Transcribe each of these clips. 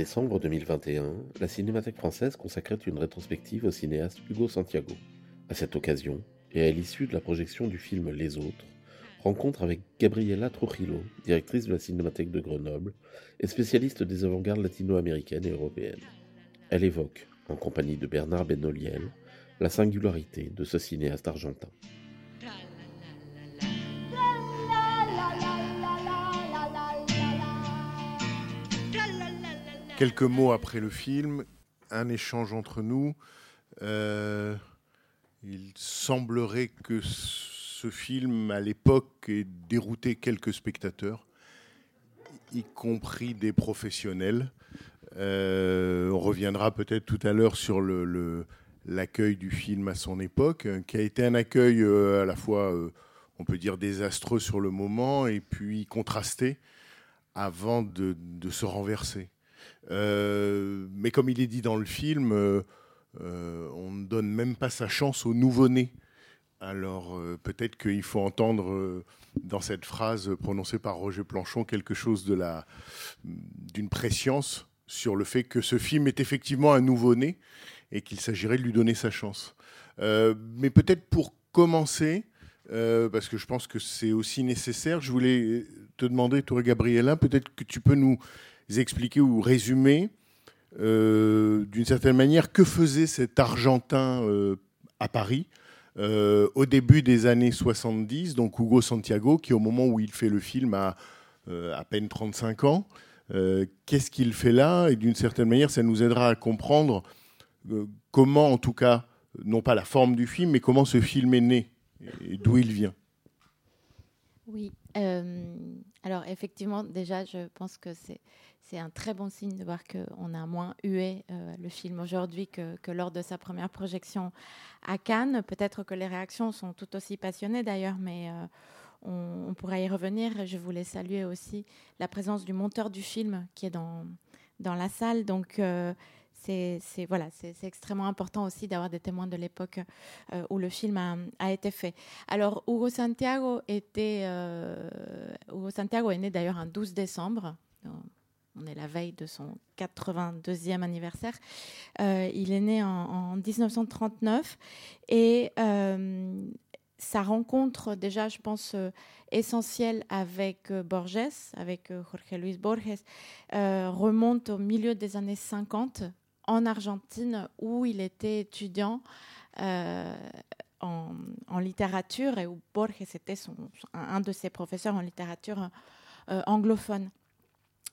Décembre 2021, la Cinémathèque française consacrait une rétrospective au cinéaste Hugo Santiago. À cette occasion, et à l'issue de la projection du film Les Autres, rencontre avec Gabriela Trujillo, directrice de la Cinémathèque de Grenoble et spécialiste des avant-gardes latino-américaines et européennes. Elle évoque, en compagnie de Bernard Benoliel, la singularité de ce cinéaste argentin. Quelques mots après le film, un échange entre nous. Euh, il semblerait que ce film, à l'époque, ait dérouté quelques spectateurs, y compris des professionnels. Euh, on reviendra peut-être tout à l'heure sur l'accueil du film à son époque, euh, qui a été un accueil euh, à la fois, on peut dire, désastreux sur le moment et puis contrasté avant de se renverser. Euh, mais comme il est dit dans le film, euh, euh, on ne donne même pas sa chance au nouveau-né. Alors peut-être qu'il faut entendre dans cette phrase prononcée par Roger Planchon quelque chose de la d'une préscience sur le fait que ce film est effectivement un nouveau-né et qu'il s'agirait de lui donner sa chance. Mais peut-être pour commencer, parce que je pense que c'est aussi nécessaire, je voulais te demander, toi Gabriela, peut-être que tu peux nous expliquer ou résumer euh, d'une certaine manière que faisait cet Argentin euh, à Paris euh, au début des années 70, donc Hugo Santiago, qui au moment où il fait le film a à peine 35 ans. Qu'est-ce qu'il fait là? Et d'une certaine manière, ça nous aidera à comprendre comment, en tout cas, non pas la forme du film, mais comment ce film est né et d'où il vient. Oui. alors effectivement, déjà, je pense que c'est c'est un très bon signe de voir qu'on a moins hué euh, le film aujourd'hui que, lors de sa première projection à Cannes. Peut-être que les réactions sont tout aussi passionnées d'ailleurs, mais euh, on, pourra y revenir. Je voulais saluer aussi la présence du monteur du film qui est dans, dans la salle. Donc euh, c'est voilà, c'est extrêmement important aussi d'avoir des témoins de l'époque où le film a, été fait. Alors, Hugo Santiago était. Hugo Santiago est né d'ailleurs un 12 décembre. On est la veille de son 82e anniversaire. Euh, il est né en, en 1939 et euh, sa rencontre, déjà, je pense, euh, essentielle avec Borges, avec Jorge Luis Borges, remonte au milieu des années 50 en Argentine où il était étudiant. en, littérature et où Borges était un, de ses professeurs en littérature anglophone.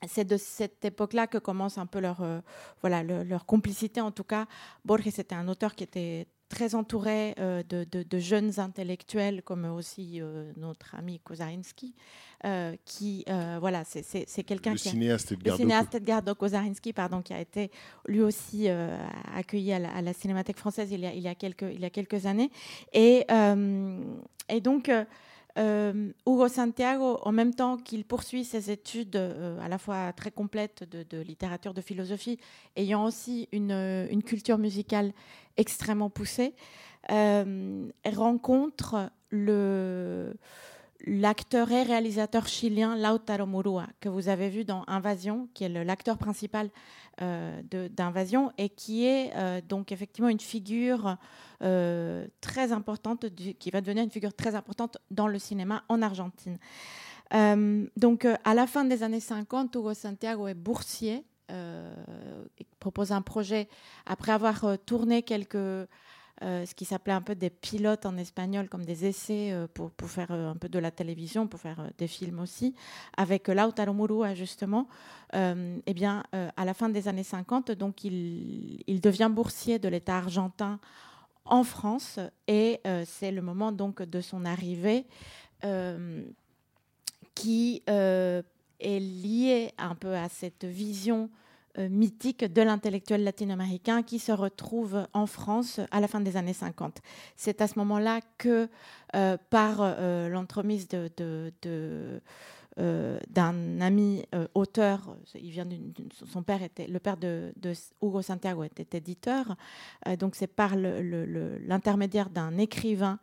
C'est de cette époque-là que commence un peu leur, euh, voilà, le- leur complicité. En tout cas, Borges était un auteur qui était très entouré euh, de, de- de jeunes intellectuels, comme aussi euh, notre ami Kozarinski, qui, voilà, c'est- quelqu'un Le qui a- cinéaste le Edgar cinéaste Edgardo Kozarinski, pardon, qui a été lui aussi accueilli à la, à la Cinémathèque française il y a, il y a, quelques, il y a quelques années. Et, et donc, euh, Hugo Santiago, en même temps qu'il poursuit ses études euh, à la fois très complètes de, littérature, de philosophie, ayant aussi une, euh, culture musicale extrêmement poussée, rencontre le l'acteur et réalisateur chilien Lautaro Murua, que vous avez vu dans Invasion, qui est l'acteur principal euh, d'Invasion et qui est euh, donc effectivement une figure euh, très importante, qui va devenir une figure très importante dans le cinéma en Argentine. Donc à la fin des années 50, Hugo Santiago est boursier. et propose un projet après avoir tourné quelques ce qui s'appelait un peu des pilotes en espagnol, comme des essais euh, pour, faire euh, un peu de la télévision, pour faire euh, des films aussi, avec Lautaro Murua justement. Euh, eh bien, euh, à la fin des années 50, donc il, devient boursier de l'État argentin en France et euh, c'est le moment donc de son arrivée. Euh, qui est lié un peu à cette vision mythique de l'intellectuel latino-américain qui se retrouve en France à la fin des années 50. C'est à ce moment-là que, par l'entremise de, euh, d'un ami euh, auteur. Il vient son père était le père de, Hugo Santiago était éditeur, euh, donc c'est par l'intermédiaire d'un écrivain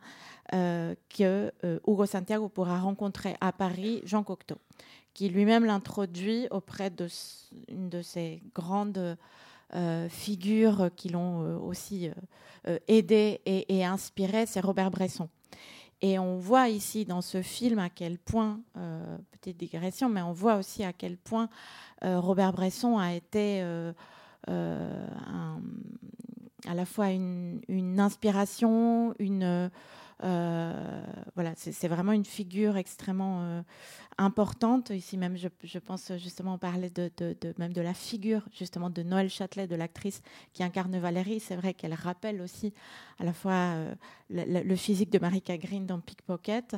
que Hugo Santiago pourra rencontrer à Paris Jean Cocteau, qui lui-même l'introduit auprès de une de ces grandes figures qui l'ont aussi aidé et, inspiré, c'est Robert Bresson. Et on voit ici dans ce film à quel point, euh, petite digression, mais on voit aussi à quel point euh, Robert Bresson a été euh, à la fois une, inspiration, une euh, voilà, c'est vraiment une figure extrêmement euh, importante. Ici même, je, pense justement parler de, même de la figure justement de Noël Châtelet, de l'actrice qui incarne Valérie. C'est vrai qu'elle rappelle aussi à la fois euh, le, physique de Marika Green dans Pickpocket.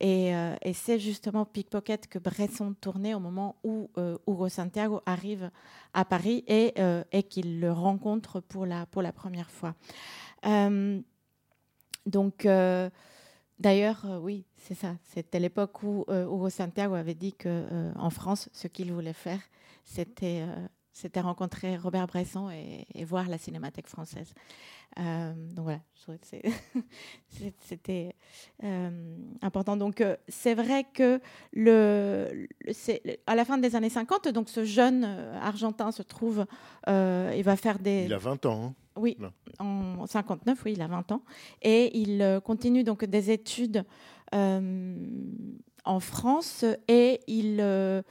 Et, et c'est justement Pickpocket que Bresson tournait au moment où Hugo Santiago arrive à Paris et, et qu'il le rencontre pour la, pour la première fois. Donc, euh, d'ailleurs, euh, oui, c'est ça. C'était l'époque où euh, Hugo Santiago avait dit qu'en en France, ce qu'il voulait faire, c'était c'était rencontrer Robert Bresson et, voir la Cinémathèque française. donc voilà, c'était important. Donc c'est vrai que le, à la fin des années 50, donc ce jeune argentin se trouve, il va faire des. Il a 20 ans. Hein. Oui, en 59, oui, il a 20 ans. Et il euh, continue donc des études euh, en France et il, euh,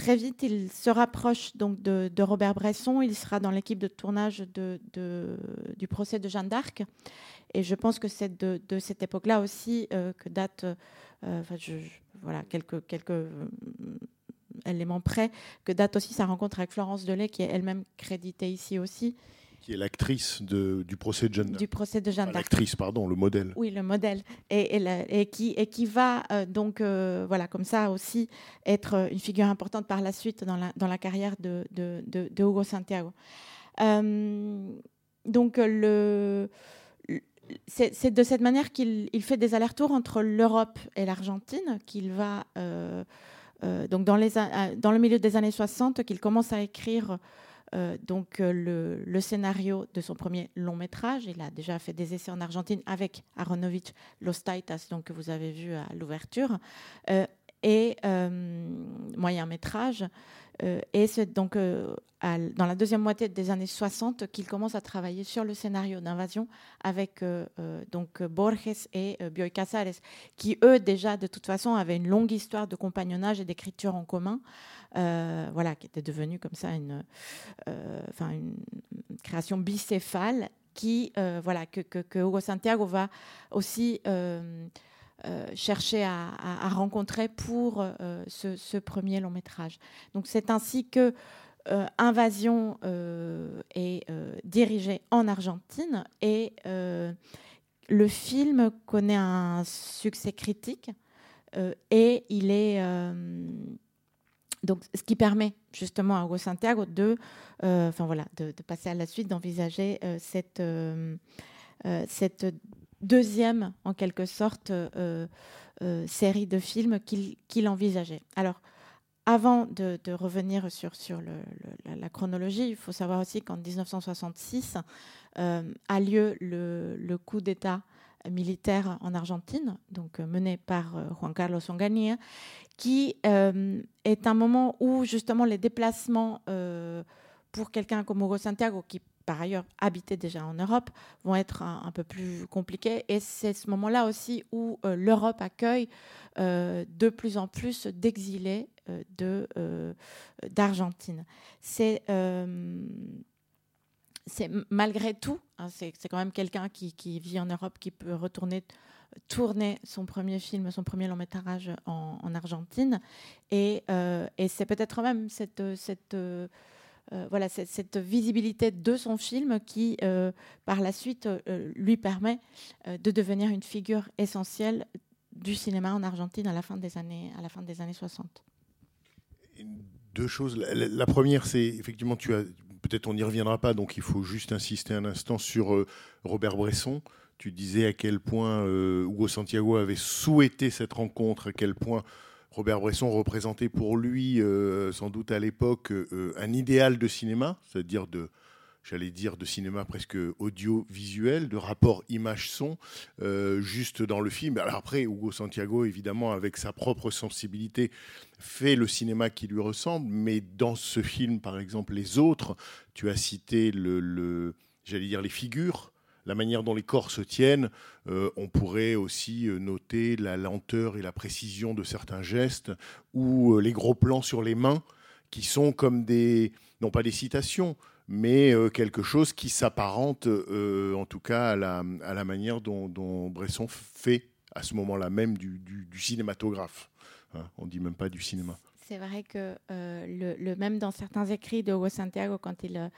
très vite, il se rapproche donc de, Robert Bresson. Il sera dans l'équipe de tournage du procès de Jeanne d'Arc. Et je pense que c'est de, cette époque-là aussi que date, voilà, quelques, quelques éléments près, que date aussi sa rencontre avec Florence Delay, qui est elle-même créditée ici aussi qui est l'actrice du procès de Jeanne d'Arc. Du procès de Jeanne d'Arc. L'actrice, pardon, le modèle. Oui, le modèle. Et, et, qui, et qui va euh, donc, euh, voilà, comme ça aussi, être une figure importante par la suite dans la, dans la carrière de, de, de, Hugo Santiago. Euh, donc, le. C'est de cette manière qu'il il fait des allers-retours entre l'Europe et l'Argentine, qu'il va, donc dans, les, dans le milieu des années 60, qu'il commence à écrire euh, donc euh, le, scénario de son premier long métrage. Il a déjà fait des essais en Argentine avec Aronovich Los Taitas, donc que vous avez vu à l'ouverture, euh, et moyen métrage. et c'est donc dans la deuxième moitié des années 60 qu'il commence à travailler sur le scénario d'invasion avec donc Borges et Bioy Casares, qui eux déjà de toute façon avaient une longue histoire de compagnonnage et d'écriture en commun. Euh, voilà, qui était devenue comme ça une, euh, une création bicéphale qui, euh, voilà, que, que, Hugo Santiago va aussi chercher à, rencontrer pour ce, premier long métrage. Donc c'est ainsi que Invasion est dirigé en Argentine et le film connaît un succès critique et il est donc, ce qui permet justement à Hugo Santiago de, euh, voilà, de, passer à la suite, d'envisager euh, cette, euh, cette deuxième, en quelque sorte, série de films qu'il envisageait. Alors, avant de, revenir sur, sur la, chronologie, il faut savoir aussi qu'en 1966 a lieu le coup d'État militaire en Argentine, donc mené par Juan Carlos Onganía, qui euh, est un moment où justement les déplacements euh, pour quelqu'un comme Hugo Santiago, qui par ailleurs habitait déjà en Europe, vont être un, peu plus compliqués. Et c'est ce moment-là aussi où euh, l'Europe accueille de plus en plus d'exilés de, d'Argentine. C'est c'est malgré tout, hein, c'est, quand même quelqu'un qui, vit en Europe, qui peut retourner tourner son premier film, son premier long métrage en, Argentine. Et, euh, et c'est peut-être même euh, voilà, cette, visibilité de son film qui, euh, par la suite, lui permet de devenir une figure essentielle du cinéma en Argentine à la fin des années, à la fin des années 60. Deux choses. La- la première, c'est effectivement, tu as peut-être on n'y reviendra pas, donc il faut juste insister un instant sur euh, Robert Bresson. Tu disais à quel point euh, Hugo Santiago avait souhaité cette rencontre, à quel point Robert Bresson représentait pour lui, euh, sans doute à l'époque, un idéal de cinéma, c'est-à-dire de, j'allais dire, de cinéma presque audiovisuel, de rapport image-son, euh, juste dans le film. Alors après, Hugo Santiago, évidemment, avec sa propre sensibilité, fait le cinéma qui lui ressemble, mais dans ce film, par exemple, les autres, tu as cité le, j'allais dire les figures, la manière dont les corps se tiennent. Euh, on pourrait aussi euh, noter la lenteur et la précision de certains gestes, ou les gros plans sur les mains, qui sont comme des, non pas des citations, mais euh, quelque chose qui s'apparente, euh, en tout cas, à la, manière dont, dont Bresson fait à ce moment-là même du, cinématographe. Hein, on dit même pas du cinéma. C'est vrai que euh, le, même dans certains écrits de Hugo Santiago, quand il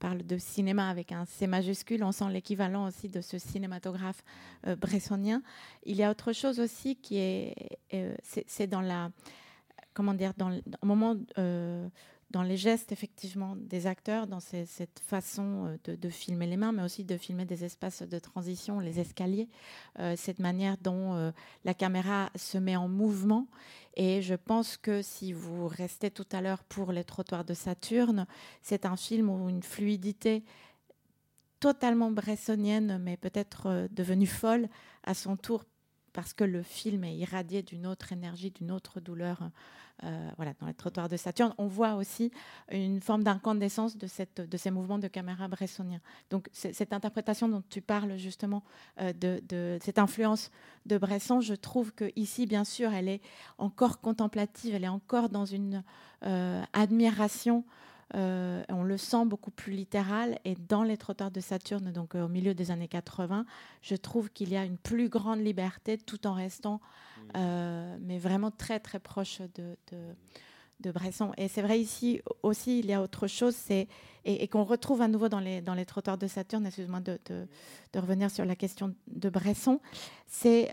parle de cinéma avec un C majuscule, on sent l'équivalent aussi de ce cinématographe euh, bressonien. Il y a autre chose aussi qui est, c'est dans la, comment dire, dans le moment, dans les gestes effectivement des acteurs, dans cette façon euh, de, filmer les mains, mais aussi de filmer des espaces de transition, les escaliers, euh, cette manière dont euh, la caméra se met en mouvement. Et je pense que si vous restez tout à l'heure pour les trottoirs de Saturne, c'est un film où une fluidité totalement bressonienne, mais peut-être devenue folle à son tour, parce que le film est irradié d'une autre énergie, d'une autre douleur. euh, voilà, dans les trottoirs de Saturne, on voit aussi une forme d'incandescence de, ces mouvements de caméra bressoniens. Donc, cette interprétation dont tu parles justement, euh, de, de cette influence de Bresson, je trouve que ici, bien sûr, elle est encore contemplative, elle est encore dans une euh, admiration. Euh, on le sent beaucoup plus littéral. Et dans les trottoirs de Saturne, donc euh, au milieu des années 80, je trouve qu'il y a une plus grande liberté tout en restant, euh, mais vraiment très très proche de, de, de Bresson. Et c'est vrai ici aussi, il y a autre chose, c'est et, et qu'on retrouve à nouveau dans les, dans les trottoirs de Saturne, excuse-moi de, de, de revenir sur la question de Bresson, c'est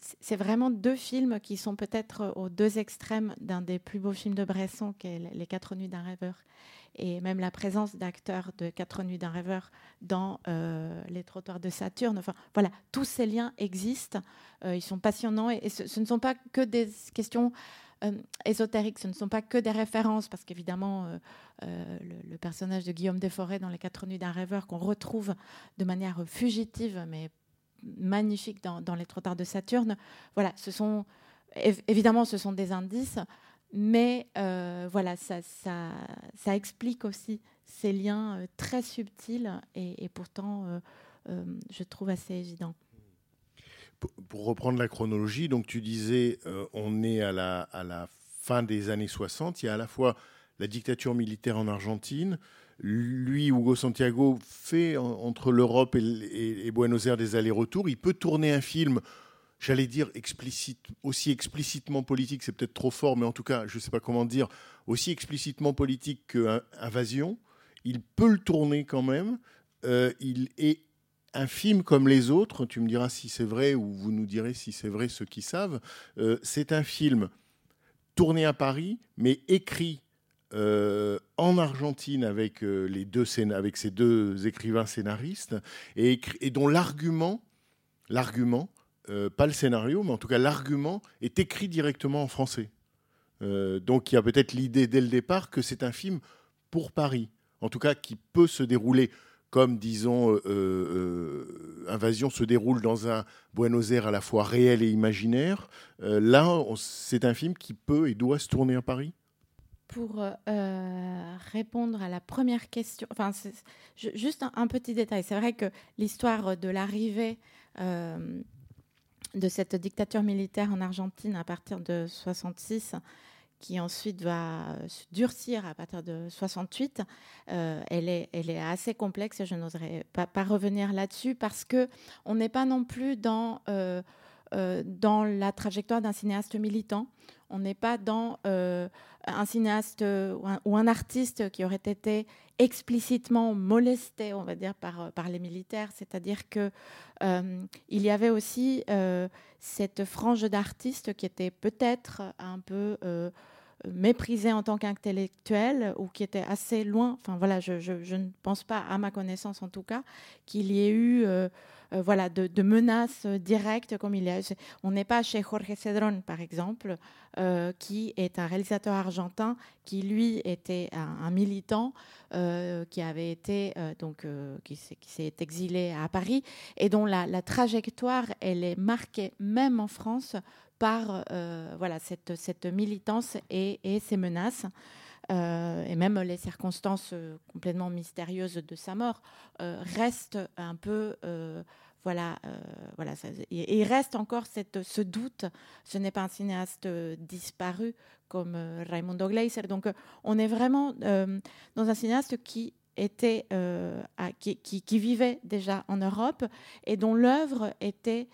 c'est- vraiment deux films qui sont peut-être aux deux extrêmes d'un des plus beaux films de Bresson, qui est Les Quatre Nuits d'un rêveur, et même la présence d'acteurs de Quatre Nuits d'un rêveur dans euh, Les Trottoirs de Saturne. Enfin, voilà, tous ces liens existent, euh, ils sont passionnants, et, ce, ne sont pas que des questions euh, ésotériques, ce ne sont pas que des références, parce qu'évidemment, euh, euh, le, le personnage de Guillaume Desforêts dans Les Quatre Nuits d'un rêveur, qu'on retrouve de manière fugitive, mais magnifique dans, les trottoirs de Saturne. Voilà, ce sont év- évidemment ce sont des indices, mais euh, voilà, ça, ça, ça explique aussi ces liens euh, très subtils et, pourtant, euh, je trouve assez évidents. Pour- reprendre la chronologie, donc tu disais, on est à la, à la fin des années 60. Il y a à la fois la dictature militaire en Argentine. Lui, Hugo Santiago, fait en- entre l'Europe et, Buenos Aires des allers-retours. Il peut tourner un film, j'allais dire explicite, aussi explicitement politique, c'est peut-être trop fort, mais en tout cas, je ne sais pas comment dire, aussi explicitement politique que Invasion. Il peut le tourner quand même. Euh, il est un film comme les autres, tu me diras si c'est vrai ou vous nous direz si c'est vrai ceux qui savent, euh, c'est un film tourné à Paris, mais écrit euh, en Argentine avec, euh, les deux avec ces deux écrivains scénaristes et, dont l'argument, l'argument, euh, pas le scénario, mais en tout cas l'argument est écrit directement en français. Donc il y a peut-être l'idée dès le départ que c'est un film pour Paris, en tout cas qui peut se dérouler comme, disons, Invasion se déroule dans un Buenos Aires à la fois réel et imaginaire. Là, c'est un film qui peut et doit se tourner à Paris. Pour euh, répondre à la première question, enfin, juste un, petit détail. C'est vrai que l'histoire de l'arrivée euh, de cette dictature militaire en Argentine à partir de 66, qui ensuite va euh, durcir à partir de 68, euh, elle, est, elle est assez complexe je n'oserais pas, pas revenir là-dessus parce que on n'est pas non plus dans euh, euh, dans la trajectoire d'un cinéaste militant. On n'est pas dans euh, un cinéaste ou un, ou un, artiste qui aurait été explicitement molesté, on va dire, par, les militaires. C'est-à-dire que euh, y avait aussi euh, cette frange d'artistes qui était peut-être un peu euh, méprisée en tant qu'intellectuel ou qui était assez loin. Enfin voilà, je, ne pense pas, à ma connaissance en tout cas, qu'il y ait eu euh, voilà, de, menaces directes comme il y a. On n'est pas chez Jorge Cedron, par exemple, euh, qui est un réalisateur argentin qui, lui, était un, militant euh, qui avait été, euh, donc, euh, qui s'est exilé à Paris et dont la, trajectoire, elle est marquée même en France par voilà, cette, cette militance et, et ces menaces. Euh, et même les circonstances euh, complètement mystérieuses de sa mort euh, restent un peu voilà, euh, voilà et, il reste encore cette, ce doute. Ce n'est pas un cinéaste disparu comme euh, Raimundo Gleiser. Donc, euh, on est vraiment dans un cinéaste qui était, qui, qui, vivait déjà en Europe et dont l'œuvre était,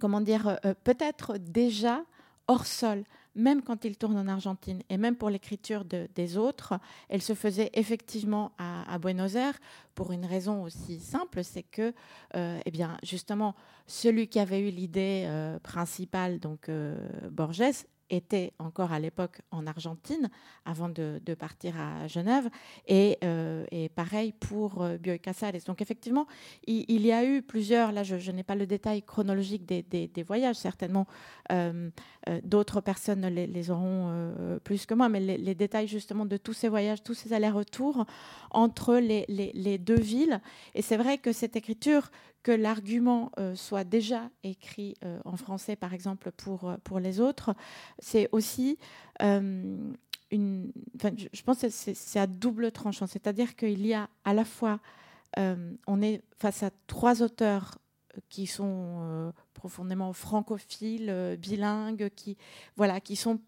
comment dire, peut-être déjà hors sol même quand il tourne en Argentine. Et même pour l'écriture de, des autres, elle se faisait effectivement à, Buenos Aires pour une raison aussi simple, c'est que, euh, eh bien, justement, celui qui avait eu l'idée euh, principale, donc euh, Borges, était encore à l'époque en Argentine avant de, partir à Genève et, euh, et pareil pour euh, Bioy Casares. Donc effectivement, il, y a eu plusieurs, là je, n'ai pas le détail chronologique des, des, voyages, certainement euh, euh d'autres personnes les, auront plus que moi, mais les, les, détails justement de tous ces voyages, tous ces allers-retours entre les, les, deux villes. Et c'est vrai que cette écriture que l'argument euh, soit déjà écrit euh, en français, par exemple, pour, euh, pour les autres, c'est aussi une. Je, pense que c'est à double tranchant. C'est-à-dire qu'il y a à la fois. On est face à trois auteurs qui sont profondément francophiles, bilingues, qui, voilà, qui sont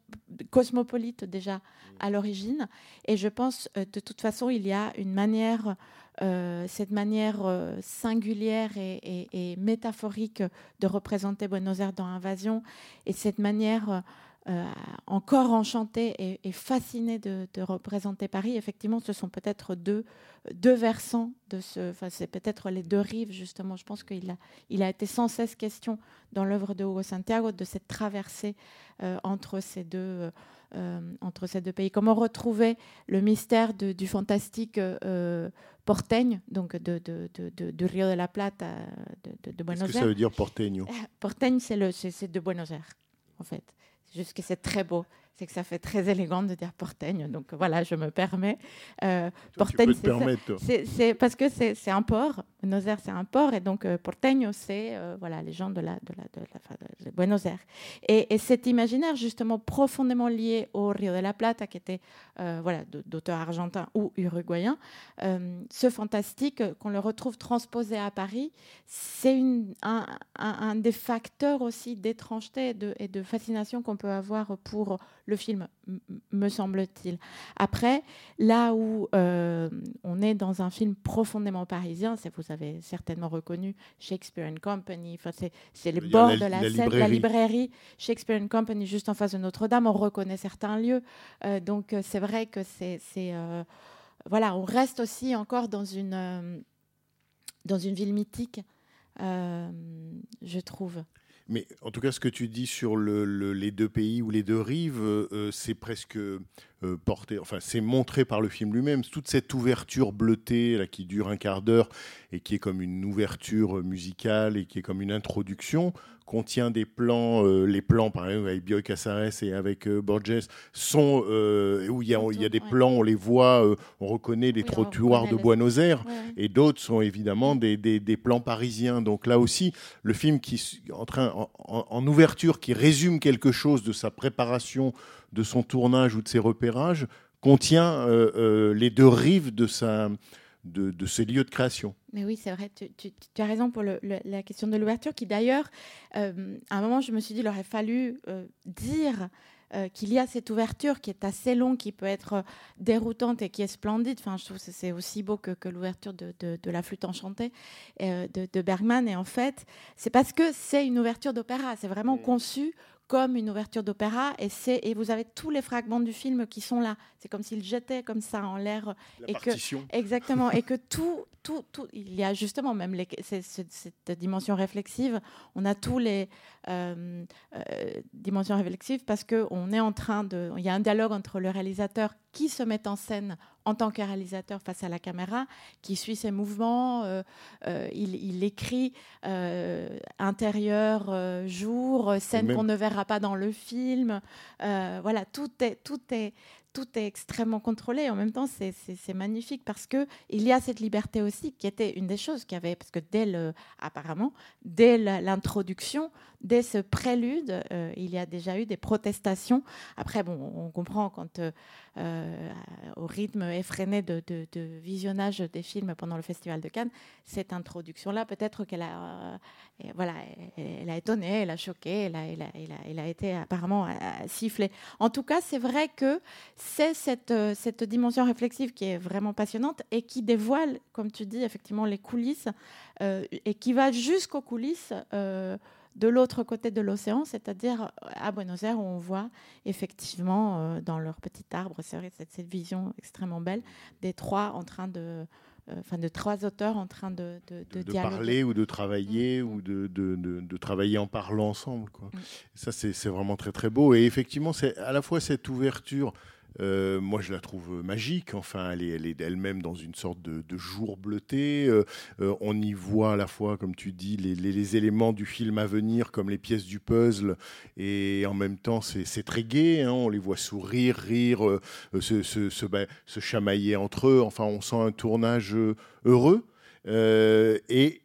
cosmopolites déjà à l'origine. Et je pense, de toute façon, il y a une manière cette manière euh, singulière et, métaphorique de représenter Buenos Aires dans Invasion et cette manière euh, encore enchantée et, et fascinée de, de, représenter Paris, effectivement, ce sont peut-être deux, deux versants de ce. Enfin, c'est peut-être les deux rives, justement. Je pense qu'il a, il a été sans cesse question dans l'œuvre de Hugo Santiago de cette traversée euh, entre ces deux. Euh, entre ces deux pays. Comment retrouver le mystère de, du fantastique porteño, donc de, de, de, de, Rio de la Plata, de, Buenos Aires. Qu'est-ce que ça veut dire porteño? Porteño, c'est de Buenos Aires, en fait. Juste que c'est très beau c'est que ça fait très élégant de dire porteigne. Donc voilà, je me permets. Euh, porteigne, c'est parce que c'est un port. Buenos Aires, c'est un port. Et donc euh, porteño, c'est euh, voilà, les gens de, la, de, la, de, la, de Buenos Aires. Et, et, cet imaginaire, justement, profondément lié au Rio de la Plata, qui était euh, voilà, d'auteur argentin ou uruguayen, euh, ce fantastique, qu'on le retrouve transposé à Paris, c'est un, un, un, des facteurs aussi d'étrangeté et de, et de fascination qu'on peut avoir pour le film, me semble-t-il. Après, là où euh, on est dans un film profondément parisien, c'est vous avez certainement reconnu Shakespeare and Company, c'est les bords la, de la, la scène, librairie. la librairie, Shakespeare and Company juste en face de Notre-Dame, on reconnaît certains lieux. Euh, donc euh, c'est vrai que c'est... Euh, voilà, on reste aussi encore dans une, dans une ville mythique, je trouve. Mais en tout cas, ce que tu dis sur le, le, les deux pays ou les deux rives, euh, c'est presque euh, porté, enfin, c'est montré par le film lui-même. Toute cette ouverture bleutée là, qui dure un quart d'heure et qui est comme une ouverture musicale et qui est comme une introduction, contient des plans, euh, les plans par exemple avec Bioy Casares et avec euh, Borges sont euh, où il y a, il y a des plans, on les voit, euh, on reconnaît les oui, trottoirs de. Buenos Aires ouais. et d'autres sont évidemment des, des, des, plans parisiens. Donc là aussi, le film qui en, train, en, en, en ouverture qui résume quelque chose de sa préparation, de son tournage ou de ses repérages, contient euh, les deux rives de sa de, de, ces lieux de création. Mais oui, c'est vrai, tu, tu, tu, as raison pour le, le, la question de l'ouverture, qui d'ailleurs, euh, à un moment, je me suis dit, il aurait fallu euh, dire euh, qu'il y a cette ouverture qui est assez longue, qui peut être euh, déroutante et qui est splendide. Enfin, je trouve que c'est aussi beau que, que l'ouverture de, de, de, La Flûte enchantée euh, de, de, Bergman. Et en fait, c'est parce que c'est une ouverture d'opéra. C'est vraiment conçu comme une ouverture d'opéra et c'est et vous avez tous les fragments du film qui sont là c'est comme s'il jetait comme ça en l'air et partition. que exactement et que tout tout tout il y a justement même les, cette dimension réflexive on a tous les euh, euh, dimensions réflexives parce que on est en train de il y a un dialogue entre le réalisateur qui se met en scène en tant que réalisateur face à la caméra, qui suit ses mouvements, euh, euh, il, il, écrit euh, intérieur, euh, jour, scène qu'on ne verra pas dans le film. Voilà, tout est, tout est, tout est extrêmement contrôlé. En même temps, c'est magnifique parce que il y a cette liberté aussi qui était une des choses qui avait, parce que dès le, apparemment, dès l'introduction, dès ce prélude, euh, il y a déjà eu des protestations. Après, bon, on comprend quand euh, euh, au rythme effréné de, visionnage des films pendant le Festival de Cannes, cette introduction-là, peut-être qu'elle a, voilà, elle, a étonné, elle a choqué, elle a, été apparemment sifflée. En tout cas, c'est vrai que c'est cette, cette dimension réflexive qui est vraiment passionnante et qui dévoile, comme tu dis, effectivement, les coulisses et qui va jusqu'aux coulisses de l'autre côté de l'océan, c'est-à-dire à Buenos Aires, où on voit effectivement euh, dans leur petit arbre, c'est vrai, cette, cette, vision extrêmement belle, des trois en train de, enfin de trois auteurs en train de, de, de, de parler ou de travailler mmh. ou de, de, travailler en parlant ensemble. Quoi. Mmh. Ça, c'est vraiment très très beau. Et effectivement, c'est à la fois cette ouverture euh, moi, je la trouve magique. Enfin, elle est, elle est elle-même dans une sorte de, jour bleuté. Euh, euh, on y voit à la fois, comme tu dis, les, éléments du film à venir, comme les pièces du puzzle, et en même temps, c'est très gai. Hein, on les voit sourire, rire, euh, se, se, chamailler entre eux. Enfin, on sent un tournage heureux. Euh, et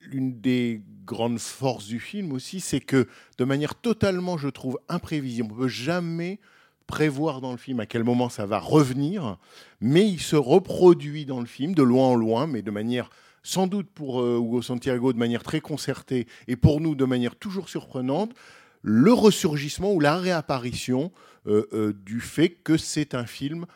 l'une des grandes forces du film aussi, c'est que de manière totalement, je trouve, imprévisible, on ne peut jamais prévoir dans le film à quel moment ça va revenir, mais il se reproduit dans le film de loin en loin, mais de manière sans doute pour euh, Hugo Santiago de manière très concertée et pour nous de manière toujours surprenante, le ressurgissement ou la réapparition euh, euh, du fait que c'est un film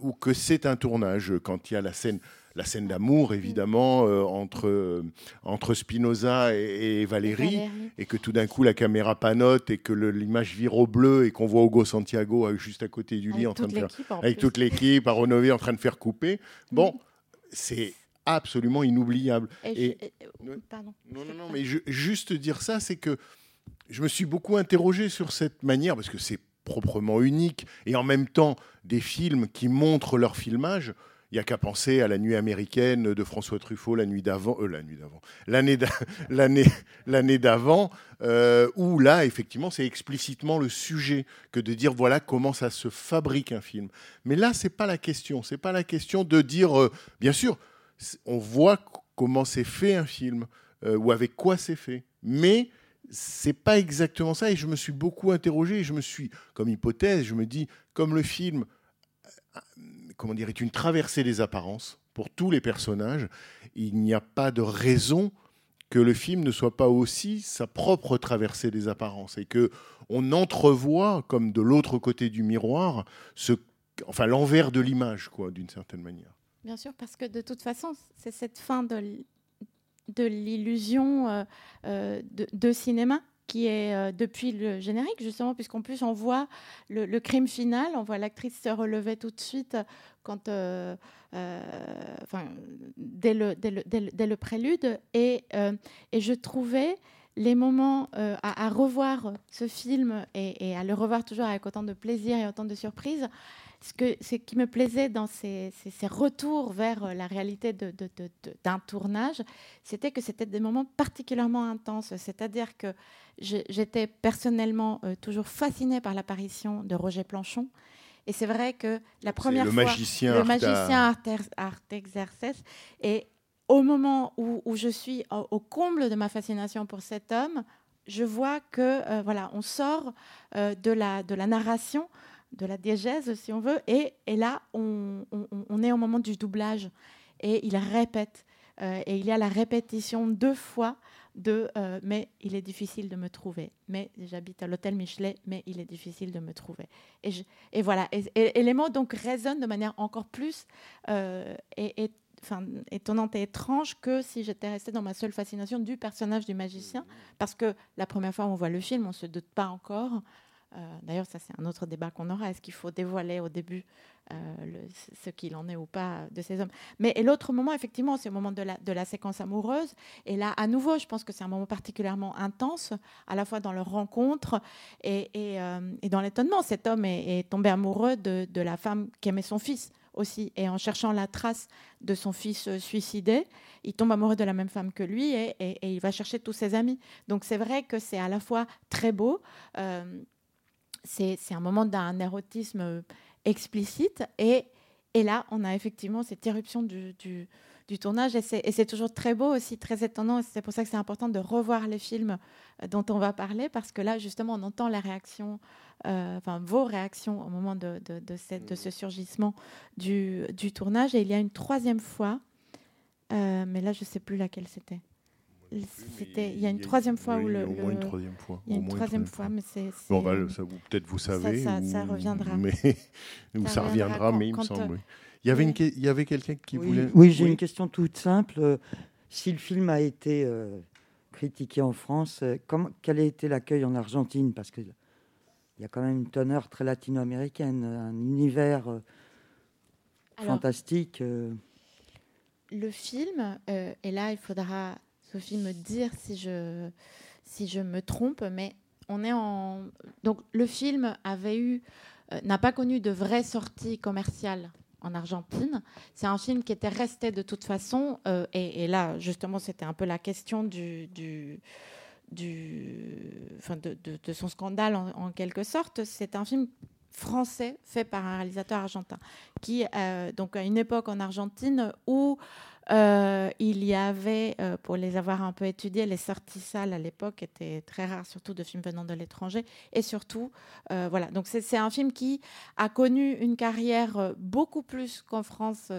ou que c'est un tournage. Quand il y a la scène la scène d'amour, évidemment, euh, entre, euh, entre Spinoza et, et Valérie, et que tout d'un coup la caméra panote et que l'image vire au bleu et qu'on voit Hugo Santiago euh, juste à côté du lit avec en train de faire, en avec toute l'équipe, à Renover en train de faire couper. Bon, c'est absolument inoubliable. Et, et, je, pardon. Non, non, non, mais je, juste dire ça, c'est que je me suis beaucoup interrogé sur cette manière, parce que c'est proprement unique, et en même temps des films qui montrent leur filmage il n'y a qu'à penser à la nuit américaine de François Truffaut, la nuit d'avant, euh, la nuit d'avant, l'année d'avant, euh, où là effectivement c'est explicitement le sujet que de dire voilà comment ça se fabrique un film. Mais là c'est pas la question, c'est pas la question de dire euh, bien sûr on voit comment c'est fait un film ou avec quoi c'est fait, mais c'est pas exactement ça et je me suis beaucoup interrogé et je me suis comme hypothèse je me dis comme le film comment dire, est une traversée des apparences pour tous les personnages. Il n'y a pas de raison que le film ne soit pas aussi sa propre traversée des apparences et que on entrevoit comme de l'autre côté du miroir ce enfin l'envers de l'image quoi d'une certaine manière. Bien sûr parce que de toute façon c'est cette fin de l'illusion euh, euh, de cinéma qui est euh, depuis le générique, justement, puisqu'en plus on voit le, crime final, on voit l'actrice se relever tout de suite quand, euh, euh, enfin, dès, le, dès, le, dès, le, prélude. Et, euh, et je trouvais les moments à, à, revoir ce film et, et, à le revoir toujours avec autant de plaisir et autant de surprise. Ce, que, ce qui me plaisait dans ces, ces, ces retours vers la réalité d'un de, de, de, tournage, c'était que c'était des moments particulièrement intenses. C'est-à-dire que j'étais personnellement euh, toujours fascinée par l'apparition de Roger Planchon. Et c'est vrai que la première le fois, magicien le magicien Art Exercès, et au moment où, où je suis au, au, comble de ma fascination pour cet homme, je vois que euh, voilà, on sort euh, de, la, de la narration, de la diégèse, si on veut, et, et là, on, on, on, est au moment du doublage, et il répète Euh, et il y a la répétition deux fois de euh, mais il est difficile de me trouver. Mais j'habite à l'hôtel Michelet, mais il est difficile de me trouver. Et, je- et voilà. Et, les mots donc résonnent de manière encore plus euh, et- enfin, étonnante et étrange que si j'étais restée dans ma seule fascination du personnage du magicien. Parce que la première fois où on voit le film, on ne se doute pas encore. Euh, D'ailleurs, ça, c'est un autre débat qu'on aura. Est-ce qu'il faut dévoiler au début euh, ce qu'il en est ou pas de ces hommes? Mais l'autre moment, effectivement, c'est le moment de la, séquence amoureuse. Et là, à nouveau, je pense que c'est un moment particulièrement intense, à la fois dans leur rencontre et, euh, dans l'étonnement. Cet homme est, tombé amoureux de, la femme qui aimait son fils aussi. Et en cherchant la trace de son fils euh, suicidé, il tombe amoureux de la même femme que lui et, il va chercher tous ses amis. Donc c'est vrai que c'est à la fois très beau. euh, c'est un moment d'un érotisme euh, explicite. Et, et là, on a effectivement cette éruption du, du- du tournage. Et c'est toujours très beau aussi, très étonnant. C'est pour ça que c'est important de revoir les films euh, dont on va parler, parce que là, justement, on entend les réactions, euh, enfin vos réactions au moment de, de, de cette- de ce surgissement du, du tournage. Et il y a une troisième fois, euh, mais là, je ne sais plus laquelle c'était. C'était, il y a une troisième fois oui, où le, au moins une troisième fois. il y a au une moins troisième fois, mais c'est. Bon, bah, ça, vous- peut-être vous savez. ça- ça ou- reviendra. Mais, ou Ça reviendra mais il me semble. euh, oui. Il y avait, une il y avait quelqu'un qui Oui, voulait. oui, j'ai une question toute simple. Si le film a été euh, critiqué en France, euh, comment- quel a été l'accueil en Argentine? Parce qu'il y a quand même une teneur très latino-américaine, un univers euh, Alors, fantastique. euh. le film, euh, et là, il faudra, Sophie, me dire si je, si je me trompe, mais on est en. Donc, le film avait eu, euh, n'a pas connu de vraie sortie commerciale en Argentine. C'est un film qui était resté de toute façon, euh, et, là, justement, c'était un peu la question du. du du, enfin de, de- son scandale en quelque sorte. C'est un film français fait par un réalisateur argentin qui, euh, donc à une époque en Argentine où euh, il y avait, euh, pour les avoir un peu étudiés, les sorties salles à l'époque étaient très rares, surtout de films venant de l'étranger. Et surtout, voilà. Donc c'est un film qui a connu une carrière beaucoup plus qu'en France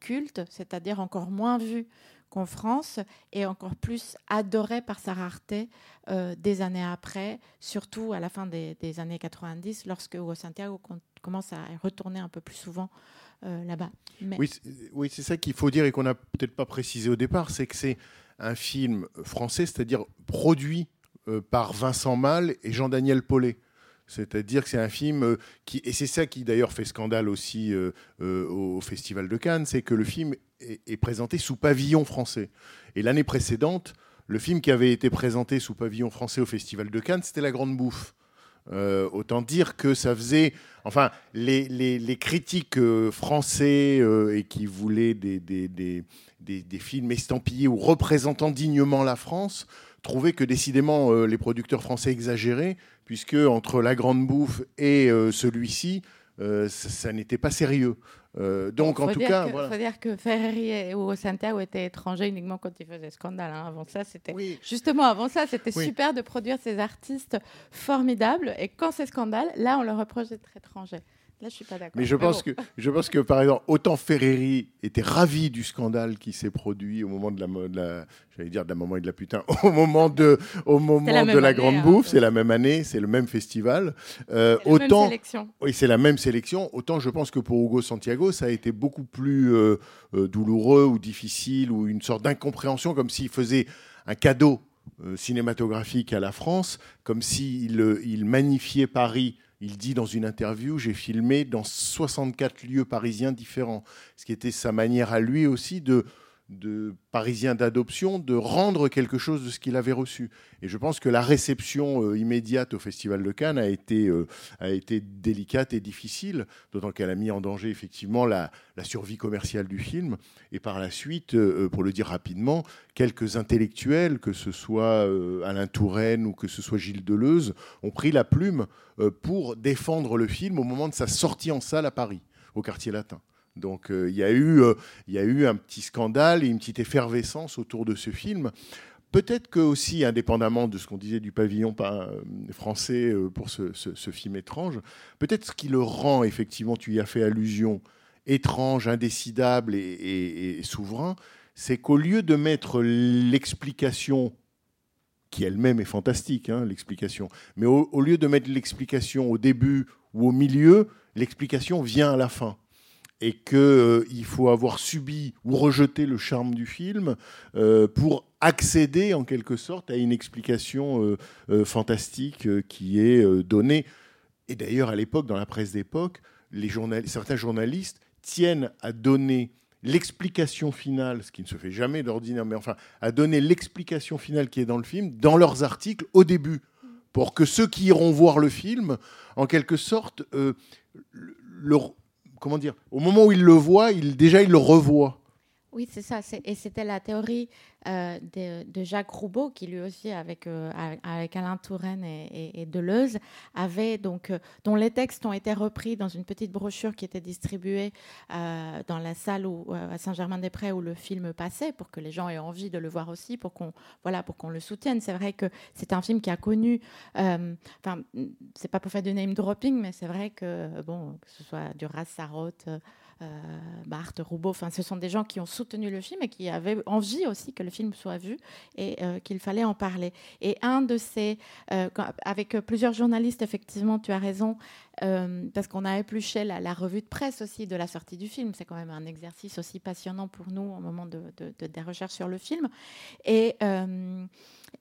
culte, c'est-à-dire encore moins vu qu'en France et encore plus adoré par sa rareté euh, des années après, surtout à la fin des, années 90, lorsque Hugo Santiago com- commence à retourner un peu plus souvent euh, là-bas. Mais- Oui, c'est- ça qu'il faut dire et qu'on n'a peut-être pas précisé au départ, c'est que c'est un film français, c'est-à-dire produit euh, par Vincent Malle et Jean-Daniel Paulet. C'est-à-dire que c'est un film qui, et c'est ça qui d'ailleurs fait scandale aussi au Festival de Cannes, c'est que le film est, présenté sous pavillon français. Et l'année précédente, le film qui avait été présenté sous pavillon français au Festival de Cannes, c'était La Grande Bouffe. Euh, autant dire que ça faisait, enfin, les, les- critiques euh, français euh, et qui voulaient des, des, des- des- films estampillés ou représentant dignement la France trouvaient que décidément les producteurs français exagéraient, puisque entre La Grande Bouffe et celui-ci, ça n'était pas sérieux. Euh, donc en tout cas, que- voilà. faut dire que Ferreri Hugo Santiago étaient étrangers uniquement quand ils faisaient scandale. hein. Avant ça, c'était Oui. justement avant ça, c'était Oui. super de produire ces artistes formidables. Et quand c'est scandale, là, on leur reproche d'être étrangers. Là, je suis pas d'accord. Mais je pense, bon. que, je pense que, par exemple, autant Ferreri était ravi du scandale qui s'est produit au moment de la, de la j'allais dire de la maman et de la putain, au moment de, au moment la de la année, Grande hein. Bouffe, c'est la même année, c'est le même festival. Euh, C'est la même autant, oui, c'est la même sélection. Autant je pense que pour Hugo Santiago, ça a été beaucoup plus euh, euh, douloureux ou difficile ou une sorte d'incompréhension, comme s'il faisait un cadeau euh, cinématographique à la France, comme s'il il magnifiait Paris. Il dit dans une interview, j'ai filmé dans 64 lieux parisiens différents, ce qui était sa manière à lui aussi de, de parisien d'adoption, de rendre quelque chose de ce qu'il avait reçu. Et je pense que la réception euh, immédiate au Festival de Cannes a été, euh, a été délicate et difficile, d'autant qu'elle a mis en danger effectivement la, la survie commerciale du film. Et par la suite, euh, pour le dire rapidement, quelques intellectuels, que ce soit Alain Touraine ou que ce soit Gilles Deleuze, ont pris la plume pour défendre le film au moment de sa sortie en salle à Paris, au quartier latin. Donc euh, il y, a eu, euh, il y a eu un petit scandale et une petite effervescence autour de ce film. Peut-être que aussi, indépendamment de ce qu'on disait du pavillon pa- euh, français pour ce, film étrange, peut-être ce qui le rend, effectivement, tu y as fait allusion, étrange, indécidable et, souverain, c'est qu'au lieu de mettre l'explication qui elle-même est fantastique, hein, l'explication. Mais au, lieu de mettre l'explication au début ou au milieu, l'explication vient à la fin. Et qu'il euh, faut avoir subi ou rejeté le charme du film euh, pour accéder en quelque sorte à une explication euh, euh, fantastique qui est donnée. Et d'ailleurs, à l'époque, dans la presse d'époque, les journal certains journalistes tiennent à donner l'explication finale, ce qui ne se fait jamais d'ordinaire, mais enfin, à donner l'explication finale qui est dans le film dans leurs articles au début, pour que ceux qui iront voir le film, en quelque sorte, euh, le, comment dire, au moment où ils le ils, déjà ils le revoient. Oui, c'est ça. Et c'était la théorie euh, de, de, Jacques Roubaud, qui lui aussi, avec, euh, Alain Touraine et, Deleuze, avait donc, euh, dont les textes ont été repris dans une petite brochure qui était distribuée euh, dans la salle où, à Saint-Germain-des-Prés où le film passait, pour que les gens aient envie de le voir aussi, pour qu'on voilà, pour qu'on le soutienne. C'est vrai que c'est un film qui a connu, euh, enfin, c'est pas pour faire du name dropping, mais c'est vrai que, bon, que ce soit Duras, Sarraute, euh, Barthes, Roubaud, enfin, ce sont des gens qui ont soutenu le film et qui avaient envie aussi que le film soit vu et euh, qu'il fallait en parler. Et un de ces, euh, avec plusieurs journalistes, effectivement, tu as raison, euh, parce qu'on a épluché la, la, revue de presse aussi de la sortie du film. C'est quand même un exercice aussi passionnant pour nous au moment de, de, de des recherches sur le film. Et, euh,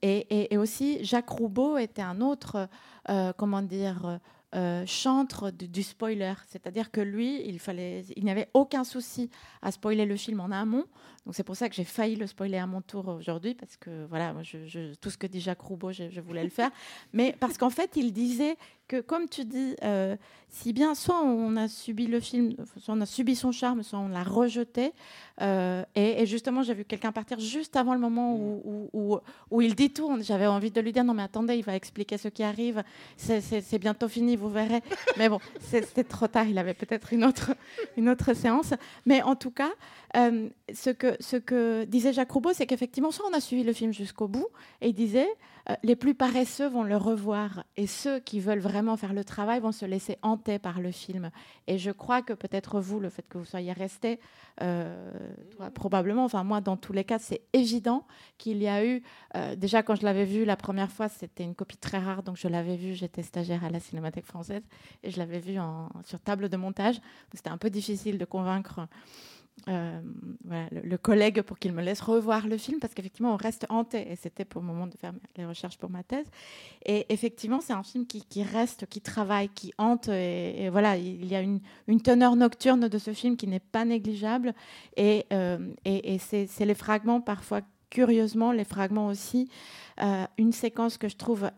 et, et, aussi, Jacques Roubaud était un autre, euh, comment dire, euh, chantre du, du spoiler, c'est-à-dire que lui, il fallait, il n'y avait aucun souci à spoiler le film en amont. Donc c'est pour ça que j'ai failli le spoiler à mon tour aujourd'hui parce que voilà, je, je, tout ce que dit Jacques Roubaud, je, je voulais le faire, mais parce qu'en fait, il disait que, comme tu dis, euh, si bien soit on a subi le film, soit on a subi son charme, soit on l'a rejeté. Euh, et, justement, j'ai vu quelqu'un partir juste avant le moment où, où, où, où il tout. J'avais envie de lui dire non mais attendez, il va expliquer ce qui arrive. C'est bientôt fini, vous verrez. Mais bon, c'était trop tard. Il avait peut-être une autre, une autre séance. Mais en tout cas, euh, ce, que, ce que disait Jacques Roubaud, c'est qu'effectivement, soit on a suivi le film jusqu'au bout, et il disait les plus paresseux vont le revoir, et ceux qui veulent vraiment faire le travail vont se laisser hanter par le film. Et je crois que peut-être vous, le fait que vous soyez resté, euh, probablement, enfin moi, dans tous les cas, c'est évident qu'il y a eu, euh, déjà quand je l'avais vu la première fois, c'était une copie très rare, donc je l'avais vu, j'étais stagiaire à la Cinémathèque française, et je l'avais vu en, sur table de montage. C'était un peu difficile de convaincre euh, le, collègue pour qu'il me laisse revoir le film parce qu'effectivement on reste hanté et c'était pour le moment de faire les recherches pour ma thèse. Et effectivement c'est un film qui, reste qui travaille qui hante et, voilà il y a une, une teneur nocturne de ce film qui n'est pas négligeable et, euh, et, et c'est les fragments parfois curieusement les fragments aussi euh, une séquence que je trouve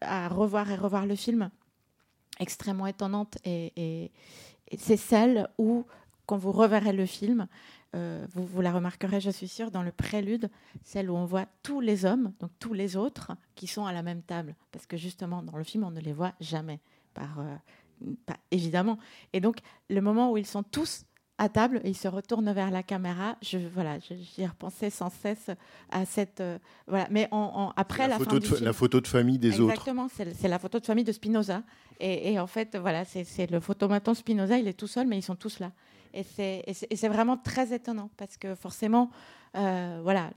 à, revoir et revoir le film extrêmement étonnante et c'est celle où quand vous reverrez le film, euh, vous, vous, la remarquerez, je suis sûre, dans le prélude, celle où on voit tous les hommes, donc tous les autres, qui sont à la même table. Parce que justement, dans le film, on ne les voit jamais, par, euh, pas, évidemment. Et donc, le moment où ils sont tous à table, et ils se retournent vers la caméra. Je voilà, j'y repensais sans cesse à cette euh, voilà. Mais en, en, après la, la, photo fin de, film, la photo de famille des exactement, autres. Exactement, c'est la photo de famille de Spinoza. Et, et en fait, voilà, c'est le photomaton Spinoza. Il est tout seul, mais ils sont tous là. Et c'est vraiment très étonnant parce que forcément, euh, voilà.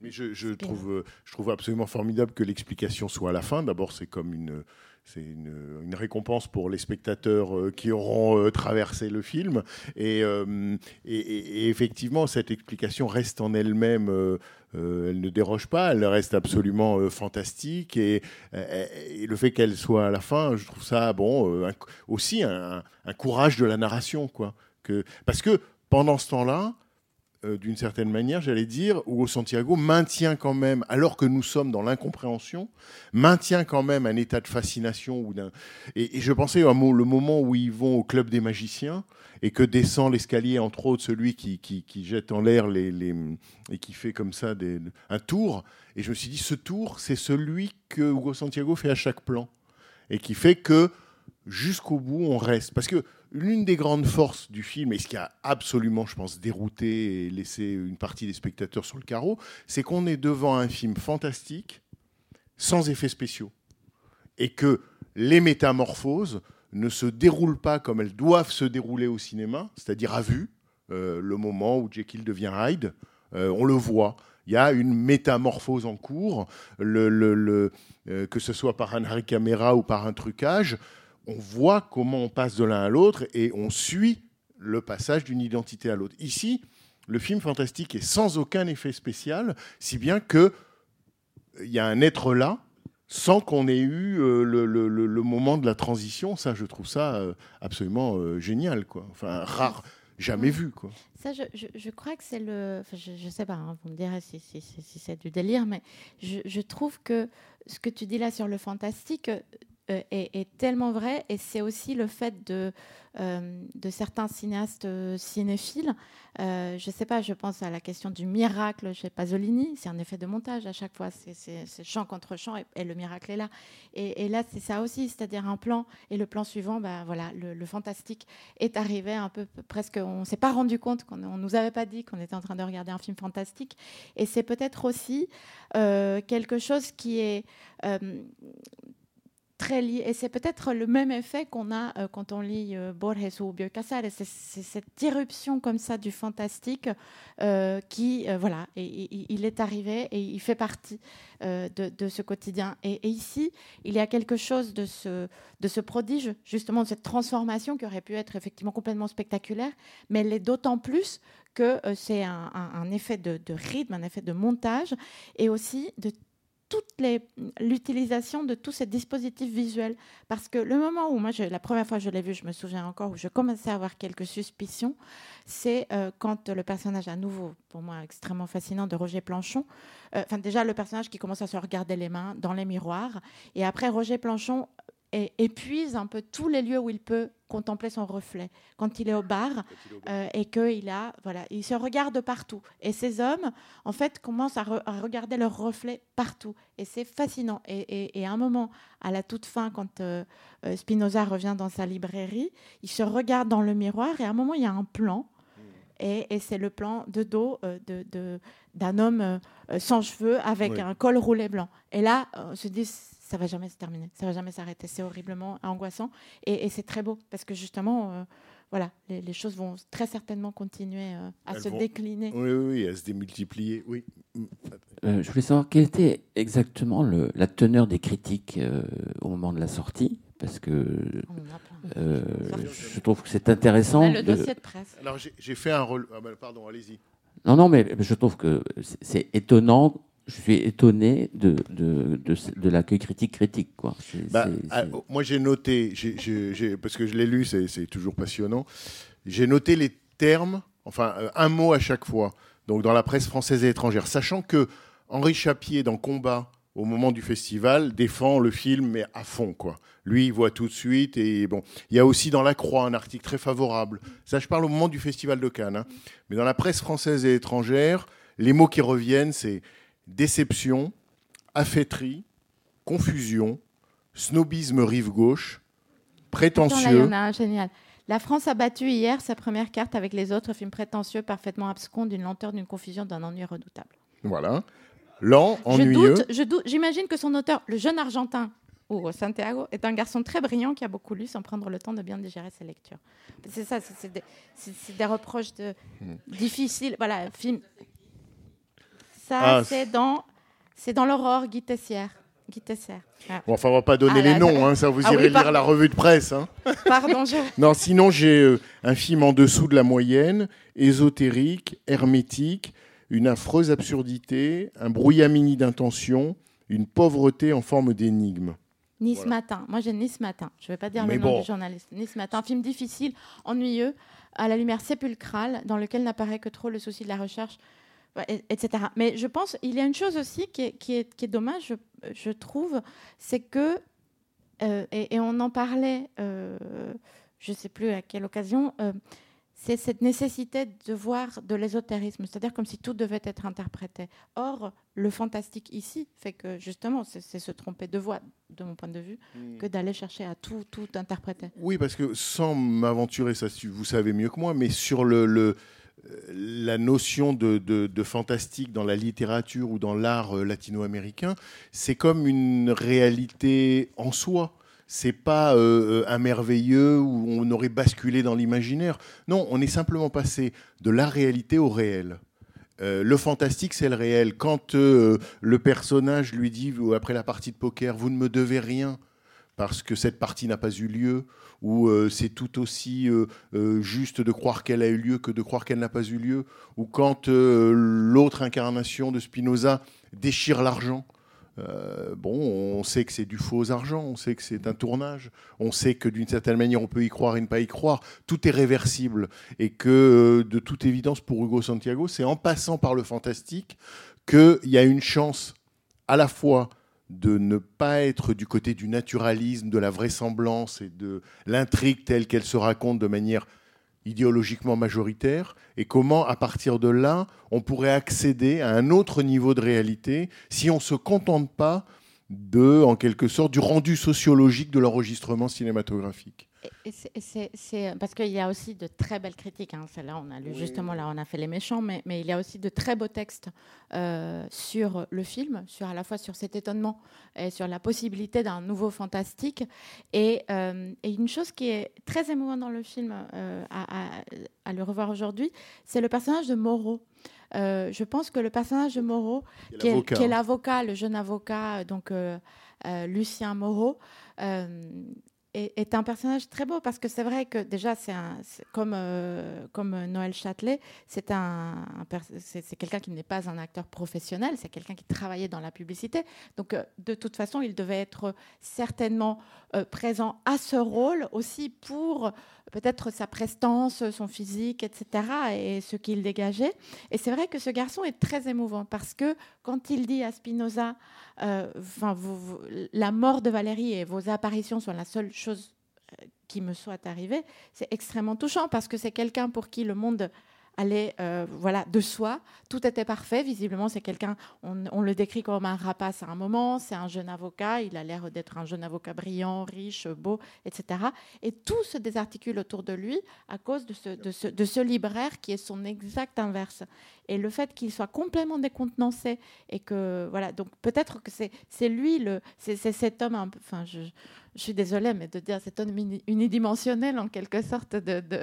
Mais je, je trouve, je trouve absolument formidable que l'explication soit à la fin. D'abord, c'est comme une, c'est une, une, récompense pour les spectateurs euh, qui auront euh, traversé le film. Et, euh, et, et, effectivement, cette explication reste en elle-même, euh, elle ne déroge pas, elle reste absolument euh, fantastique. Et, et le fait qu'elle soit à la fin, je trouve ça bon, aussi un, un, courage de la narration, quoi. Parce que pendant ce temps-là, euh, d'une certaine manière, j'allais dire, Hugo Santiago maintient quand même, alors que nous sommes dans l'incompréhension, maintient quand même un état de fascination. Et, je pensais le moment où ils vont au club des magiciens et que descend l'escalier, entre autres, celui qui, jette en l'air et qui fait comme ça un tour. Et je me suis dit, ce tour, c'est celui que Hugo Santiago fait à chaque plan et qui fait que jusqu'au bout, on reste. Parce que l'une des grandes forces du film, et ce qui a absolument, je pense, dérouté et laissé une partie des spectateurs sur le carreau, c'est qu'on est devant un film fantastique, sans effets spéciaux. Et que les métamorphoses ne se déroulent pas comme elles doivent se dérouler au cinéma, c'est-à-dire à vue, euh, le moment où Jekyll devient Hyde. Euh, on le voit. Il y a une métamorphose en cours, euh, que ce soit par un arrêt ou par un trucage. On voit comment on passe de l'un à l'autre et on suit le passage d'une identité à l'autre. Ici, le film fantastique est sans aucun effet spécial, si bien que il y a un être là sans qu'on ait eu euh, le, moment de la transition. Ça, je trouve ça euh, absolument euh, génial, quoi. Enfin, rare, jamais vu, quoi. Ça, je, crois que c'est le. enfin, je, je sais pas, hein, vous me direz si, c'est du délire, mais je, trouve que ce que tu dis là sur le fantastique euh, est, est tellement vrai, et c'est aussi le fait de, euh, de certains cinéastes euh, cinéphiles. Euh, je sais pas, je pense à la question du miracle chez Pasolini, c'est un effet de montage à chaque fois, c'est- champ contre champ, et, le miracle est là. Et, là, c'est ça aussi, c'est-à-dire un plan, et le plan suivant, bah, voilà, le, fantastique est arrivé un peu presque, on s'est pas rendu compte qu'on on nous avait pas dit qu'on était en train de regarder un film fantastique. Et c'est peut-être aussi euh, quelque chose qui est euh, et c'est peut-être le même effet qu'on a euh, quand on lit euh, Borges ou Biocassar, et c'est cette irruption comme ça du fantastique euh, qui, voilà, il est arrivé et il fait partie de, ce quotidien. Et, ici, il y a quelque chose de ce, prodige, justement, de cette transformation qui aurait pu être effectivement complètement spectaculaire, mais elle l'est d'autant plus que c'est un, effet de, de rythme, un effet de montage, et aussi de l'utilisation de tous ces dispositifs visuels. Parce que le moment où, moi, la première fois que je l'ai vu, je me souviens encore, où je commençais à avoir quelques suspicions, c'est euh, quand le personnage à nouveau, pour moi extrêmement fascinant, de Roger Planchon, euh, enfin déjà le personnage qui commence à se regarder les mains dans les miroirs, et après Roger Planchon é- épuise un peu tous les lieux où il peut contempler son reflet. Quand il est au bar euh, et qu'il a, voilà, il se regarde partout. Et ces hommes, en fait, commencent à, re- à regarder leur reflet partout. Et c'est fascinant. Et, et- et à un moment, à la toute fin, quand euh, euh, Spinoza revient dans sa librairie, il se regarde dans le miroir et à un moment, il y a un plan. Et, et c'est le plan de dos euh, de- de- d'un homme euh, euh, sans cheveux avec Oui. un col roulé blanc. Et là, on se dit, ça va jamais se terminer, ça va jamais s'arrêter. C'est horriblement angoissant. Et, et c'est très beau parce que justement, euh, voilà, les, les choses vont très certainement continuer euh, à Elles se vont- décliner. Oui, oui, oui, à se démultiplier. Oui. Euh, je voulais savoir quelle était exactement le- la teneur des critiques euh, au moment de la sortie, parce que euh, je trouve que c'est On intéressant. a le de- dossier de presse. Alors, j'ai fait un rôle. Ah, ben, pardon, allez-y. Non, non, mais je trouve que c'est étonnant. Je suis étonné de, de, de, de l'accueil critique critique. Quoi. Bah, ah, moi, j'ai noté, j'ai- j'ai- j'ai- parce que je l'ai lu, c'est c'est toujours passionnant. J'ai noté les termes, enfin, euh, un mot à chaque fois, donc dans la presse française et étrangère, sachant que Henri Chapier, dans Combat, au moment du festival, défend le film, mais à fond, quoi. Lui, il voit tout de suite, et bon, il y a aussi dans La Croix un article très favorable. Ça, je parle au moment du festival de Cannes, hein. mais dans la presse française et étrangère, les mots qui reviennent, c'est déception, affaîtrie, confusion, snobisme rive gauche, Attends, là, il y prétentieux. en a un génial. La France a battu hier sa première carte avec les autres films prétentieux, parfaitement abscons, d'une lenteur, d'une confusion, d'un ennui redoutable. Voilà. Lent, ennuyeux. je doute, j'imagine que son auteur, le jeune Argentin, ou Santiago, est un garçon très brillant qui a beaucoup lu sans prendre le temps de bien digérer ses lectures. C'est ça, c'est- des, des reproches de, Hmm. difficiles. Voilà, film. Ça, Ah, c'est dans, c'est dans l'Aurore, Guy Tessière. Guy Tessière. Ah, Bon, enfin, on va pas donner Ah, là, les noms, hein, ça vous oui, irez lire pardon. la revue de presse. hein. Pardon, je... Non, sinon, j'ai euh, un film en dessous de la moyenne, ésotérique, hermétique, une affreuse absurdité, un brouillamini d'intention, une pauvreté en forme d'énigme. Nice Voilà. Matin. Moi, j'ai Nice Matin. Je ne vais pas dire Mais le nom bon. du journaliste. Nice Matin, un film difficile, ennuyeux, à la lumière sépulcrale, dans lequel n'apparaît que trop le souci de la recherche, etc. Mais je pense il y a une chose aussi qui est, qui est, qui est dommage, je, je trouve, c'est que, euh, et, et on en parlait, euh, je ne sais plus à quelle occasion, euh, c'est cette nécessité de voir de l'ésotérisme, c'est-à-dire comme si tout devait être interprété. Or, le fantastique ici fait que justement, c'est se tromper de voix, de mon point de vue, que d'aller chercher à tout, tout interpréter. Oui, parce que sans m'aventurer, ça vous savez mieux que moi, mais sur le, le- la notion de, fantastique dans la littérature ou dans l'art euh, latino-américain, c'est comme une réalité en soi. c'est pas euh, un merveilleux où on aurait basculé dans l'imaginaire. Non, on est simplement passé de la réalité au réel. Euh, le fantastique, c'est le réel. Quand euh, le personnage lui dit, après la partie de poker, vous ne me devez rien parce que cette partie n'a pas eu lieu, ou euh, c'est tout aussi juste de croire qu'elle a eu lieu que de croire qu'elle n'a pas eu lieu, ou quand l'autre incarnation de Spinoza déchire l'argent, euh, bon, on sait que c'est du faux argent, on sait que c'est un tournage, on sait que d'une certaine manière on peut y croire et ne pas y croire. Tout est réversible. Et que euh, de toute évidence pour Hugo Santiago, c'est en passant par le fantastique qu'il y a une chance à la fois de ne pas être du côté du naturalisme, de la vraisemblance et de l'intrigue telle qu'elle se raconte de manière idéologiquement majoritaire et comment, à partir de là, on pourrait accéder à un autre niveau de réalité si on ne se contente pas de, en quelque sorte, du rendu sociologique de l'enregistrement cinématographique. C'est parce qu'il y a aussi de très belles critiques. Hein. Là, on a lu justement là, on a fait les méchants, mais, mais il y a aussi de très beaux textes euh, sur le film, sur à la fois sur cet étonnement et sur la possibilité d'un nouveau fantastique. Et, euh, et, une chose qui est très émouvante dans le film, euh, à, à, le revoir aujourd'hui, c'est le personnage de Moreau. je pense que le personnage de Moreau, qui est l'avocat, le jeune avocat, donc Lucien Moreau, est, un personnage très beau parce que c'est vrai que déjà c'est comme euh, comme Noël Châtelet, c'est un, c'est quelqu'un qui n'est pas un acteur professionnel, c'est quelqu'un qui travaillait dans la publicité. Donc euh, de toute façon, il devait être certainement euh, présent à ce rôle aussi pour peut-être sa prestance, son physique, etc., et ce qu'il dégageait. Et c'est vrai que ce garçon est très émouvant parce que quand il dit à Spinoza, euh, la mort de Valérie et vos apparitions sont la seule chose euh, qui me soit arrivée, c'est extrêmement touchant parce que c'est quelqu'un pour qui le monde allait euh, voilà, de soi. Tout était parfait. Visiblement, c'est quelqu'un, on, le décrit comme un rapace à un moment. C'est un jeune avocat. Il a l'air d'être un jeune avocat brillant, riche, beau, etc. Et tout se désarticule autour de lui à cause de ce libraire qui est son exact inverse. Et le fait qu'il soit complètement décontenancé et que, voilà, donc peut-être que c'est lui, le, c'est cet homme, enfin, je, je suis désolée, mais de dire cet homme unidimensionnel en quelque sorte de, de,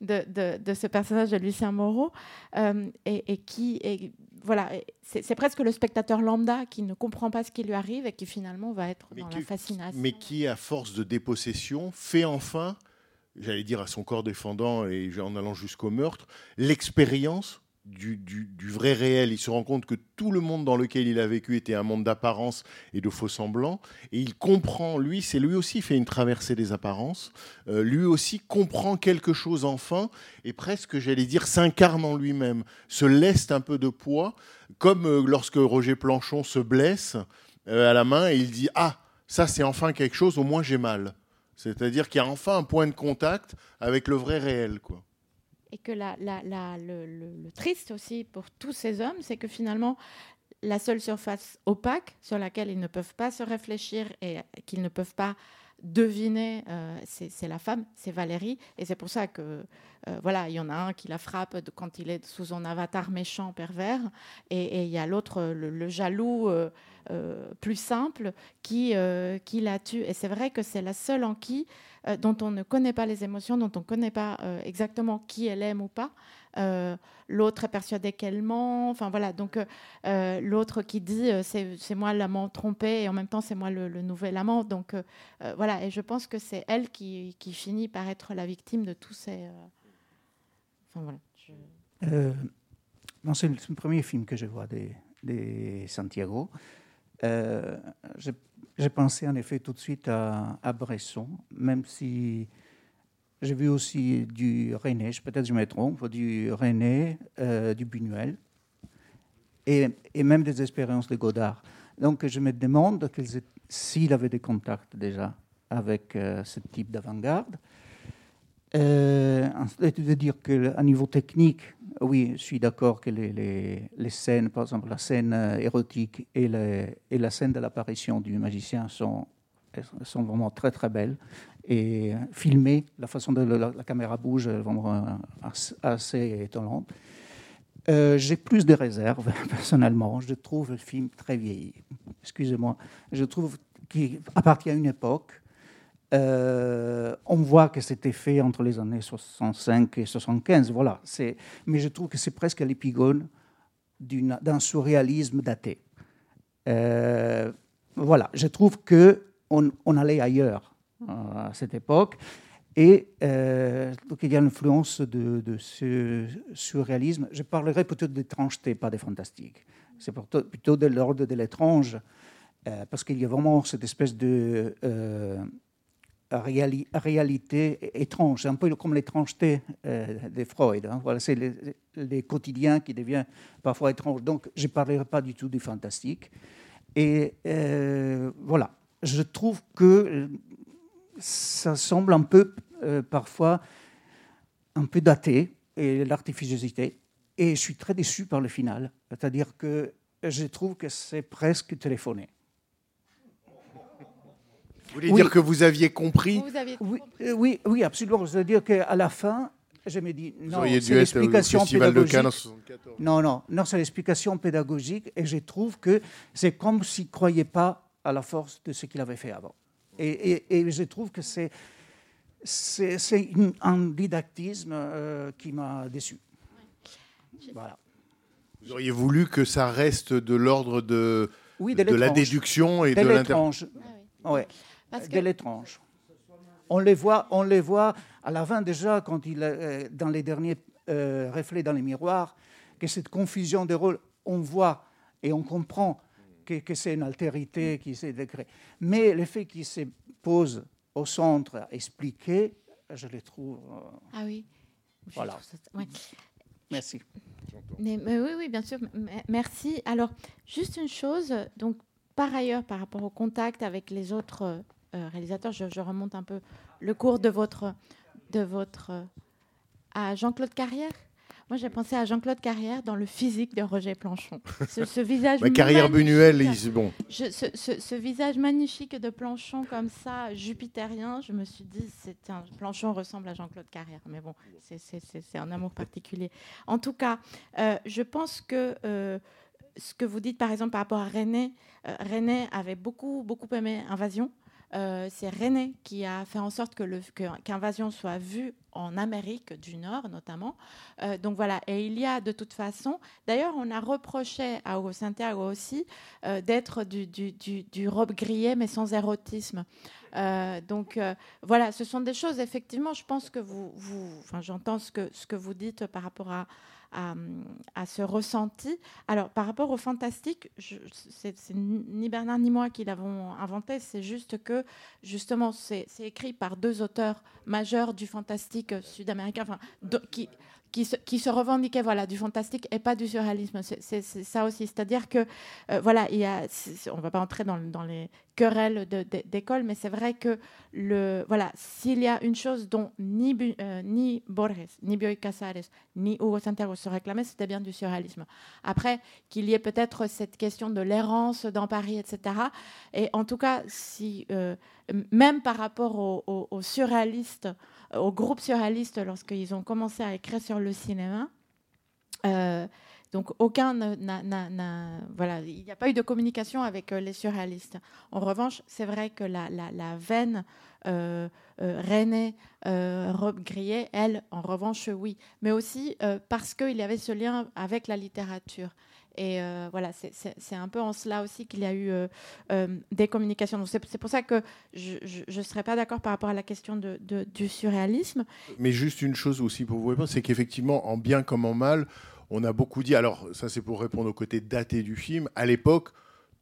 de, de ce personnage de Lucien Moreau, euh, et, qui, voilà, c'est presque le spectateur lambda qui ne comprend pas ce qui lui arrive et qui finalement va être dans la fascination. Mais qui, à force de dépossession, fait enfin, j'allais dire à son corps défendant et en allant jusqu'au meurtre, l'expérience du, vrai réel. Il se rend compte que tout le monde dans lequel il a vécu était un monde d'apparence et de faux semblants. Et il comprend, lui, c'est lui aussi fait une traversée des apparences. Euh, lui aussi comprend quelque chose enfin et presque, j'allais dire, s'incarne en lui-même, se laisse un peu de poids, comme euh, lorsque Roger Planchon se blesse euh, à la main et il dit Ah, ça c'est enfin quelque chose, au moins j'ai mal. C'est-à-dire qu'il y a enfin un point de contact avec le vrai réel. quoi et que le, triste aussi pour tous ces hommes, c'est que finalement, la seule surface opaque sur laquelle ils ne peuvent pas se réfléchir et qu'ils ne peuvent pas deviner, euh, c'est la femme, c'est Valérie. Et c'est pour ça que, euh, voilà, il y en a un qui la frappe quand il est sous son avatar méchant, pervers, et, il y a l'autre, le, jaloux euh, plus simple, qui, qui la tue. Et c'est vrai que c'est la seule en qui euh, dont on ne connaît pas les émotions, dont on ne connaît pas euh, exactement qui elle aime ou pas. Euh, l'autre est persuadé qu'elle ment. Enfin voilà, donc l'autre qui dit c'est moi l'amant trompé et en même temps c'est moi le, nouvel amant. Donc voilà, et je pense que c'est elle qui, qui, finit par être la victime de tous ces. Enfin voilà. c'est le premier film que je vois de, Santiago. Je j'ai pensé en effet tout de suite à, Bresson, même si j'ai vu aussi du René, peut-être je me trompe, du René, euh, du Buñuel, et, et, même des expériences de Godard. Donc je me demande s'il avait des contacts déjà avec euh, ce type d'avant-garde. Euh, de dire qu'à niveau technique, oui, je suis d'accord que les, scènes, par exemple la scène euh, érotique et, la scène de l'apparition du magicien sont, sont vraiment très très belles. Et filmées, la façon dont la, caméra bouge est vraiment assez, étonnante. Euh, j'ai plus de réserves, personnellement. Je trouve le film très vieilli. Excusez-moi. Je trouve qu'il appartient à une époque Euh, on voit que c'était fait entre les années 65 et 75, voilà. Mais je trouve que c'est presque l'épigone d'un surréalisme daté. Euh, voilà, je trouve que on, allait ailleurs euh, à cette époque. Et donc il y a l'influence de, de ce surréalisme. Je parlerai plutôt d'étrangeté, pas de fantastique. C'est plutôt, plutôt de l'ordre de l'étrange, parce qu'il y a vraiment cette espèce de réali- réalité étrange, un peu comme l'étrangeté euh, de Freud. hein. Voilà, c'est les, les quotidiens qui devient parfois étrange. Donc je ne parlerai pas du tout du fantastique. Et euh, voilà, je trouve que euh, ça semble un peu, euh, parfois, un peu daté, l'artificiosité. Et je suis très déçu par le final. C'est-à-dire que je trouve que c'est presque téléphoné. Vous voulez Oui. dire que vous aviez compris Vous aviez Oui, euh, oui, oui absolument. C'est-à-dire qu'à la fin, je me dis, non, c'est l'explication de pédagogique. Cannes en 74. Non, non, non, c'est l'explication pédagogique et je trouve que c'est comme s'il ne croyait pas à la force de ce qu'il avait fait avant. Et, et- et je trouve que c'est, un didactisme euh, qui m'a déçu. Voilà. Vous auriez voulu que ça reste de l'ordre de, Oui, de de la déduction et de de. Ah Ouais, Parce de que l'étrange. On les voit, on les voit à la fin déjà quand il euh, dans les derniers euh, reflets dans les miroirs que cette confusion de rôles, on voit et on comprend que, que c'est une altérité qui s'est décrétée. Mais le fait qu'il se pose au centre à expliquer, je les trouve. euh, Ah oui. Voilà. merci. Mais, mais oui, oui, bien sûr. Merci. Alors, juste une chose. Donc, par ailleurs, par rapport au contact avec les autres euh, réalisateurs, je, je remonte un peu le cours de votre, de votre, euh, à Jean-Claude Carrière. Moi, j'ai pensé à Jean-Claude Carrière dans le physique de Roger Planchon. Ce, ce visage. Carrière il- bon. Je- ce, ce- ce visage magnifique de Planchon comme ça, jupitérien, je me suis dit, c'est un Planchon ressemble à Jean-Claude Carrière. Mais bon, c'est- un amour particulier. En tout cas, euh, je pense que euh, ce que vous dites, par exemple, par rapport à René, euh, René avait beaucoup, beaucoup aimé Invasion. Euh, c'est René qui a fait en sorte que qu'Invasion soit vue en Amérique du Nord, notamment. Euh, donc voilà, et il y a de toute façon, d'ailleurs, on a reproché à Hugo Santiago aussi euh, d'être du, robe grillée, mais sans érotisme. Donc voilà, ce sont des choses, effectivement, je pense que vous, enfin, j'entends ce que vous dites par rapport à, à, à ce ressenti. Alors, par rapport au fantastique, c'est ni Bernard ni moi qui l'avons inventé, c'est juste que, justement, c'est écrit par deux auteurs majeurs du fantastique sud-américain, enfin, qui, qui, se, qui revendiquaient voilà, du fantastique et pas du surréalisme. C'est ça aussi. C'est-à-dire que, euh, voilà, on ne va pas entrer dans, les querelles d'école, mais c'est vrai que le, voilà, s'il y a une chose dont ni, euh, ni Borges, ni Bioy Casares, ni Hugo Santiago se réclamaient, c'était bien du surréalisme. Après, qu'il y ait peut-être cette question de l'errance dans Paris, etc. Et en tout cas, si, euh, même par rapport aux, aux surréalistes, au groupe surréaliste, lorsqu'ils ont commencé à écrire sur le cinéma, euh, donc aucun voilà, il n'y a pas eu de communication avec euh, les surréalistes. En revanche, c'est vrai que la, veine euh, euh, René, Robe Grillet, elle, en revanche, oui. Mais aussi parce qu'il y avait ce lien avec la littérature. Et euh, voilà, c'est- un peu en cela aussi qu'il y a eu euh, euh, des communications. C'est pour ça que je ne serais pas d'accord par rapport à la question du surréalisme. Mais juste une chose aussi pour vous répondre, c'est qu'effectivement, en bien comme en mal, on a beaucoup dit. Alors, ça, c'est pour répondre au côté daté du film. À l'époque,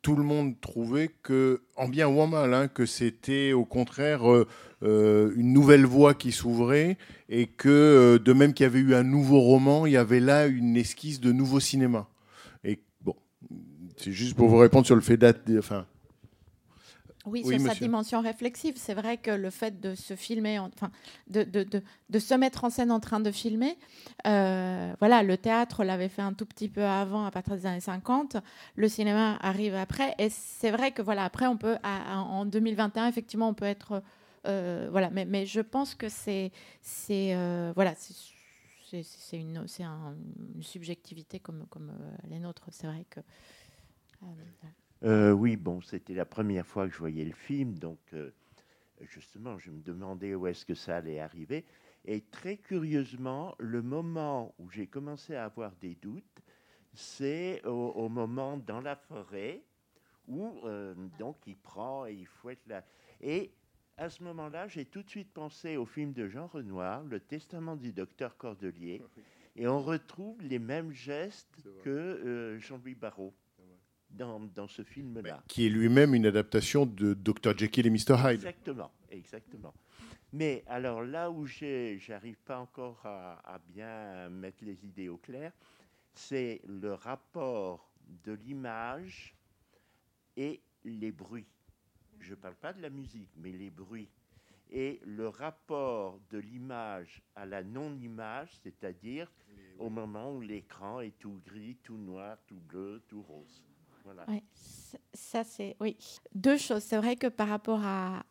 tout le monde trouvait que, en bien ou en mal, hein, que c'était au contraire une nouvelle voie qui s'ouvrait et que, de même qu'il y avait eu un nouveau roman, il y avait là une esquisse de nouveau cinéma. C'est juste pour vous répondre sur le fait daté. Enfin, Oui, Oui, sur sa dimension réflexive. C'est vrai que le fait de se filmer, en- enfin, de, de, de, de se mettre en scène en train de filmer, euh, voilà, le théâtre l'avait fait un tout petit peu avant, à partir des années 50. Le cinéma arrive après. Et c'est vrai que, voilà, après, on peut, à- à- en 2021, effectivement, on peut être. euh, voilà, mais, mais je pense que c'est. c'est euh, voilà, c'est- une, c'est un- une subjectivité comme, comme les nôtres. C'est vrai que. Euh, Euh, oui, bon, c'était la première fois que je voyais le film, donc euh, justement, je me demandais où est-ce que ça allait arriver. Et très curieusement, le moment où j'ai commencé à avoir des doutes, c'est au, au moment dans la forêt où euh, donc il prend et il fouette la. Et à ce moment-là, j'ai tout de suite pensé au film de Jean Renoir, Le Testament du docteur Cordelier, et on retrouve les mêmes gestes que Jean-Louis Barrault dans, dans ce film-là. Qui est lui-même une adaptation de Dr. Jekyll et Mr. Hyde. Exactement, exactement. Mais alors là où j'arrive pas encore à, à bien mettre les idées au clair, c'est le rapport de l'image et les bruits. Je ne parle pas de la musique, mais les bruits. Et le rapport de l'image à la non-image, c'est-à-dire au moment où l'écran est tout gris, tout noir, tout bleu, tout rose. Ça- c'est oui. Deux choses. C'est vrai que par rapport à,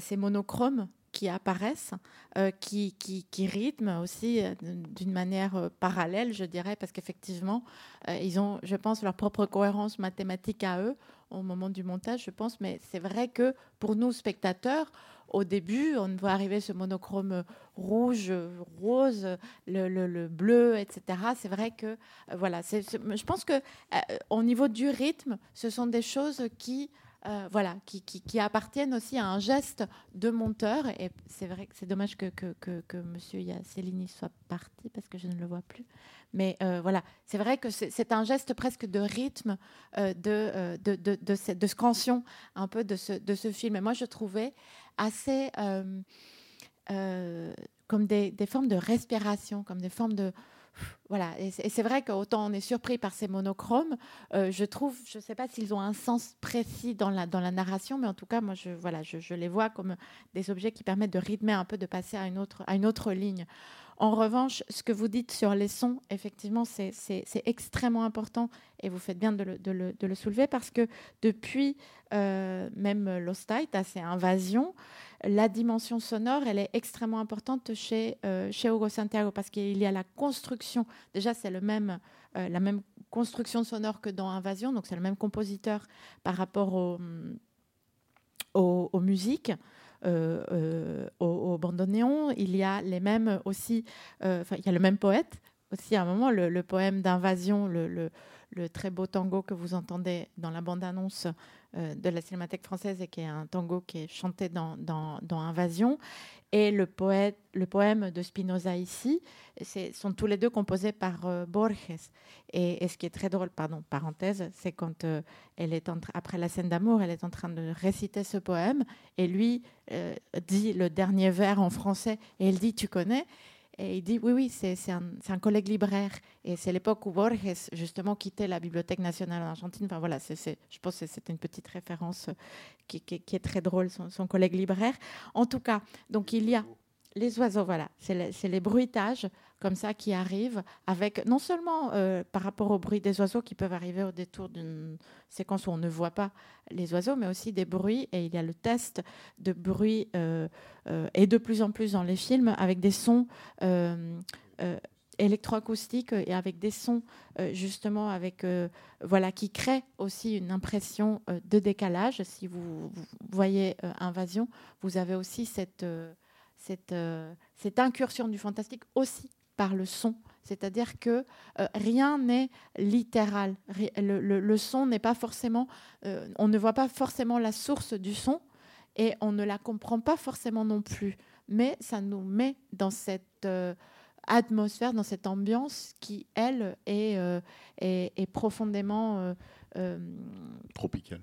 ces monochromes qui apparaissent, euh, qui, rythment aussi euh, d'une manière euh, parallèle, je dirais, parce qu'effectivement, ils ont, je pense, leur propre cohérence mathématique à eux au moment du montage, je pense. Mais c'est vrai que pour nous, spectateurs, au début, on voit arriver ce monochrome rouge, rose, le, le- le bleu, etc. C'est vrai que, euh, voilà, je pense que euh, au niveau du rythme, ce sont des choses qui, euh, voilà, qui, appartiennent aussi à un geste de monteur. Et c'est vrai que c'est dommage que, que, que, Monsieur soit parti parce que je ne le vois plus. Mais voilà, c'est vrai que c'est un geste presque de rythme de, euh, de, de, de, ce- un peu de ce, de ce film. Et moi, je trouvais assez euh, euh, comme des, formes de respiration, comme des formes de voilà, et c'est vrai qu'autant on est surpris par ces monochromes, euh, je trouve, je ne sais pas s'ils ont un sens précis dans la, dans la narration, mais en tout cas, moi, je, voilà, je les vois comme des objets qui permettent de rythmer un peu, de passer à une autre, à une autre ligne. En revanche, ce que vous dites sur les sons, effectivement, c'est extrêmement important et vous faites bien de le, soulever parce que depuis euh, même Lost Light, à ces invasions, la dimension sonore, elle est extrêmement importante chez, euh, chez Hugo Santiago parce qu'il y a la construction. Déjà, c'est le même, euh, la même construction sonore que dans Invasion, donc c'est le même compositeur par rapport au, aux, aux musiques. Euh, euh, aux, il y a les mêmes aussi, euh, il y a le même poète. Aussi à un moment, le, poème d'invasion, le- le très beau tango que vous entendez dans la bande-annonce euh, de la Cinémathèque française et qui est un tango qui est chanté dans, dans, Invasion, et le, poème de Spinoza ici, sont tous les deux composés par euh, Borges. Et, ce qui est très drôle, pardon, parenthèse, c'est quand euh, elle est après la scène d'amour, elle est en train de réciter ce poème, et lui dit le dernier vers en français, et elle dit Tu connais? Et il dit oui, oui, c'est un, un collègue libraire. Et c'est l'époque où Borges, justement, quittait la Bibliothèque nationale en Argentine. Enfin voilà, c'est c'est- je pense que c'est une petite référence euh, qui, qui- qui est très drôle, son, son collègue libraire. En tout cas, donc il y a les oiseaux, voilà, c'est le- c'est les bruitages comme ça qui arrivent avec non seulement euh, par rapport au bruit des oiseaux qui peuvent arriver au détour d'une séquence où on ne voit pas les oiseaux, mais aussi des bruits. Et il y a le test de bruit euh, euh, et de plus en plus dans les films avec des sons euh, euh, électroacoustiques et avec des sons euh, justement avec euh, voilà qui créent aussi une impression euh, de décalage. Si vous, voyez euh, Invasion, vous avez aussi cette euh, euh, cette incursion du fantastique aussi par le son. C'est-à-dire que euh, rien n'est littéral. Le, le- le son n'est pas forcément... euh, on ne voit pas forcément la source du son et on ne la comprend pas forcément non plus. Mais ça nous met dans cette euh, atmosphère, dans cette ambiance qui, elle, est, est, est profondément... euh, euh, Tropical.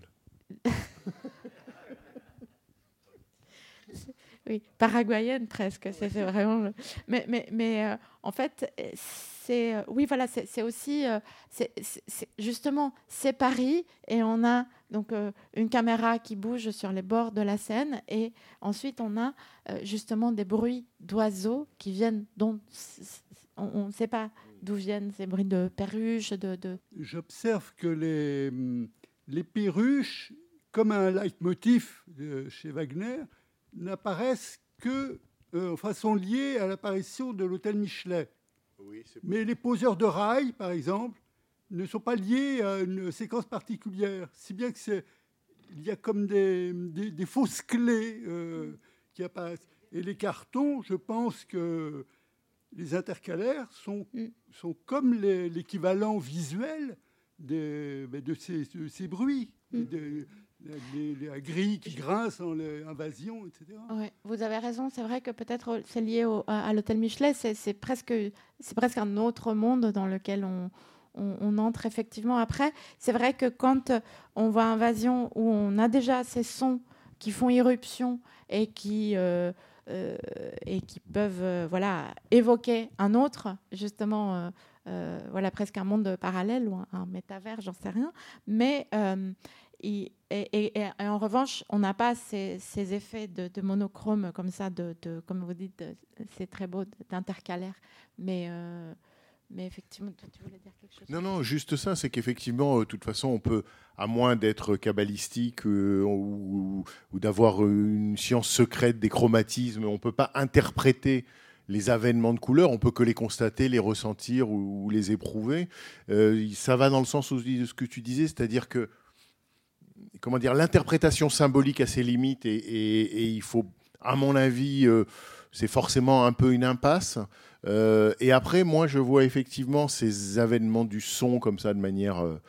Oui, paraguayenne presque. C'est vraiment. Mais, mais, mais euh, en fait, euh, c'est euh, oui, voilà, c'est aussi euh, c'est justement c'est Paris et on a donc une caméra qui bouge sur les bords de la Seine et ensuite on a justement des bruits d'oiseaux qui viennent dont on ne sait pas d'où viennent ces bruits de perruches, de, de J'observe que les, hum, les perruches, comme un leitmotiv chez Wagner, n'apparaissent que, euh, enfin, sont liées à l'apparition de l'hôtel Michelet. Mais les poseurs de rails, par exemple, ne sont pas liés à une séquence particulière. Si bien que c'est il y a comme des, des- des fausses clés euh, qui apparaissent. Et les cartons, je pense que les intercalaires sont, sont comme l'équivalent visuel des- ben, de, ces, de ces bruits, les- la grille qui grince en l'invasion, etc. Ouais, vous avez raison. C'est vrai que peut-être c'est lié à, l'hôtel Michelet. C'est presque, presque un autre monde dans lequel on, on- entre effectivement. Après, c'est vrai que quand on voit Invasion où on a déjà ces sons qui font irruption et qui euh, euh, et qui peuvent euh, voilà évoquer un autre justement. voilà presque un monde parallèle ou un, un métavers, j'en sais rien. Mais et, en revanche, on n'a pas ces, effets de, monochrome comme ça, comme vous dites, c'est très beau, d'intercalaire. Mais, euh, mais effectivement, tu voulais dire quelque chose? Non, non, juste ça, c'est qu'effectivement, euh, de toute façon, on peut, à moins d'être kabbalistique euh, ou, d'avoir une science secrète des chromatismes, on ne peut pas interpréter les avènements de couleurs, on peut que les constater, les ressentir ou, les éprouver. Euh, ça va dans le sens de ce que tu disais, c'est-à-dire que comment dire, l'interprétation symbolique a ses limites et, il faut, à mon avis, euh, c'est forcément un peu une impasse. Euh, et après, moi, je vois effectivement ces avènements du son comme ça de manière euh,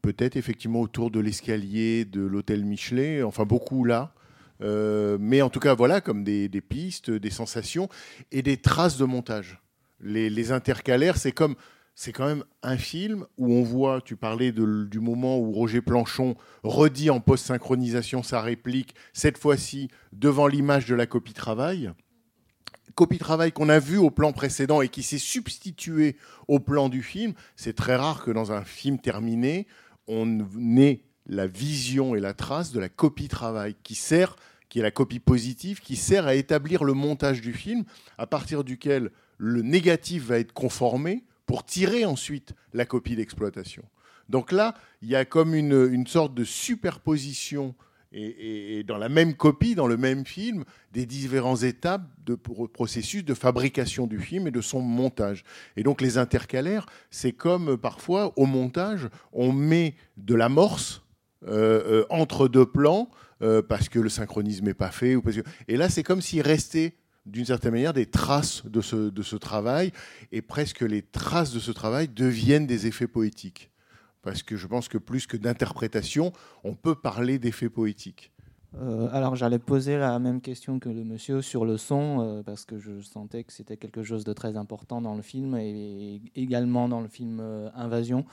peut-être effectivement autour de l'escalier de l'hôtel Michelet, enfin beaucoup là. Mais en tout cas, voilà, comme des, pistes, des sensations et des traces de montage. Les intercalaires, c'est comme, c'est quand même un film où on voit, tu parlais du moment où Roger Planchon redit en post-synchronisation sa réplique, cette fois-ci devant l'image de la copie travail. Copie travail qu'on a vu au plan précédent et qui s'est substitué au plan du film. C'est très rare que dans un film terminé, on ait la vision et la trace de la copie travail qui sert, qui est la copie positive, qui sert à établir le montage du film, à partir duquel le négatif va être conformé pour tirer ensuite la copie d'exploitation. Donc là, il y a comme une, sorte de superposition et, dans la même copie, dans le même film, des différentes étapes de pro- processus de fabrication du film et de son montage. Et donc les intercalaires, c'est comme euh, parfois au montage, on met de l'amorce euh, euh, entre deux plans parce que le synchronisme n'est pas fait. Ou parce que... Et là, c'est comme s'il restait d'une certaine manière des traces de ce, de ce travail et presque les traces de ce travail deviennent des effets poétiques. Parce que je pense que plus que d'interprétation, on peut parler d'effets poétiques. Euh, alors j'allais poser la même question que le monsieur sur le son, euh, parce que je sentais que c'était quelque chose de très important dans le film et, également dans le film euh, Invasion.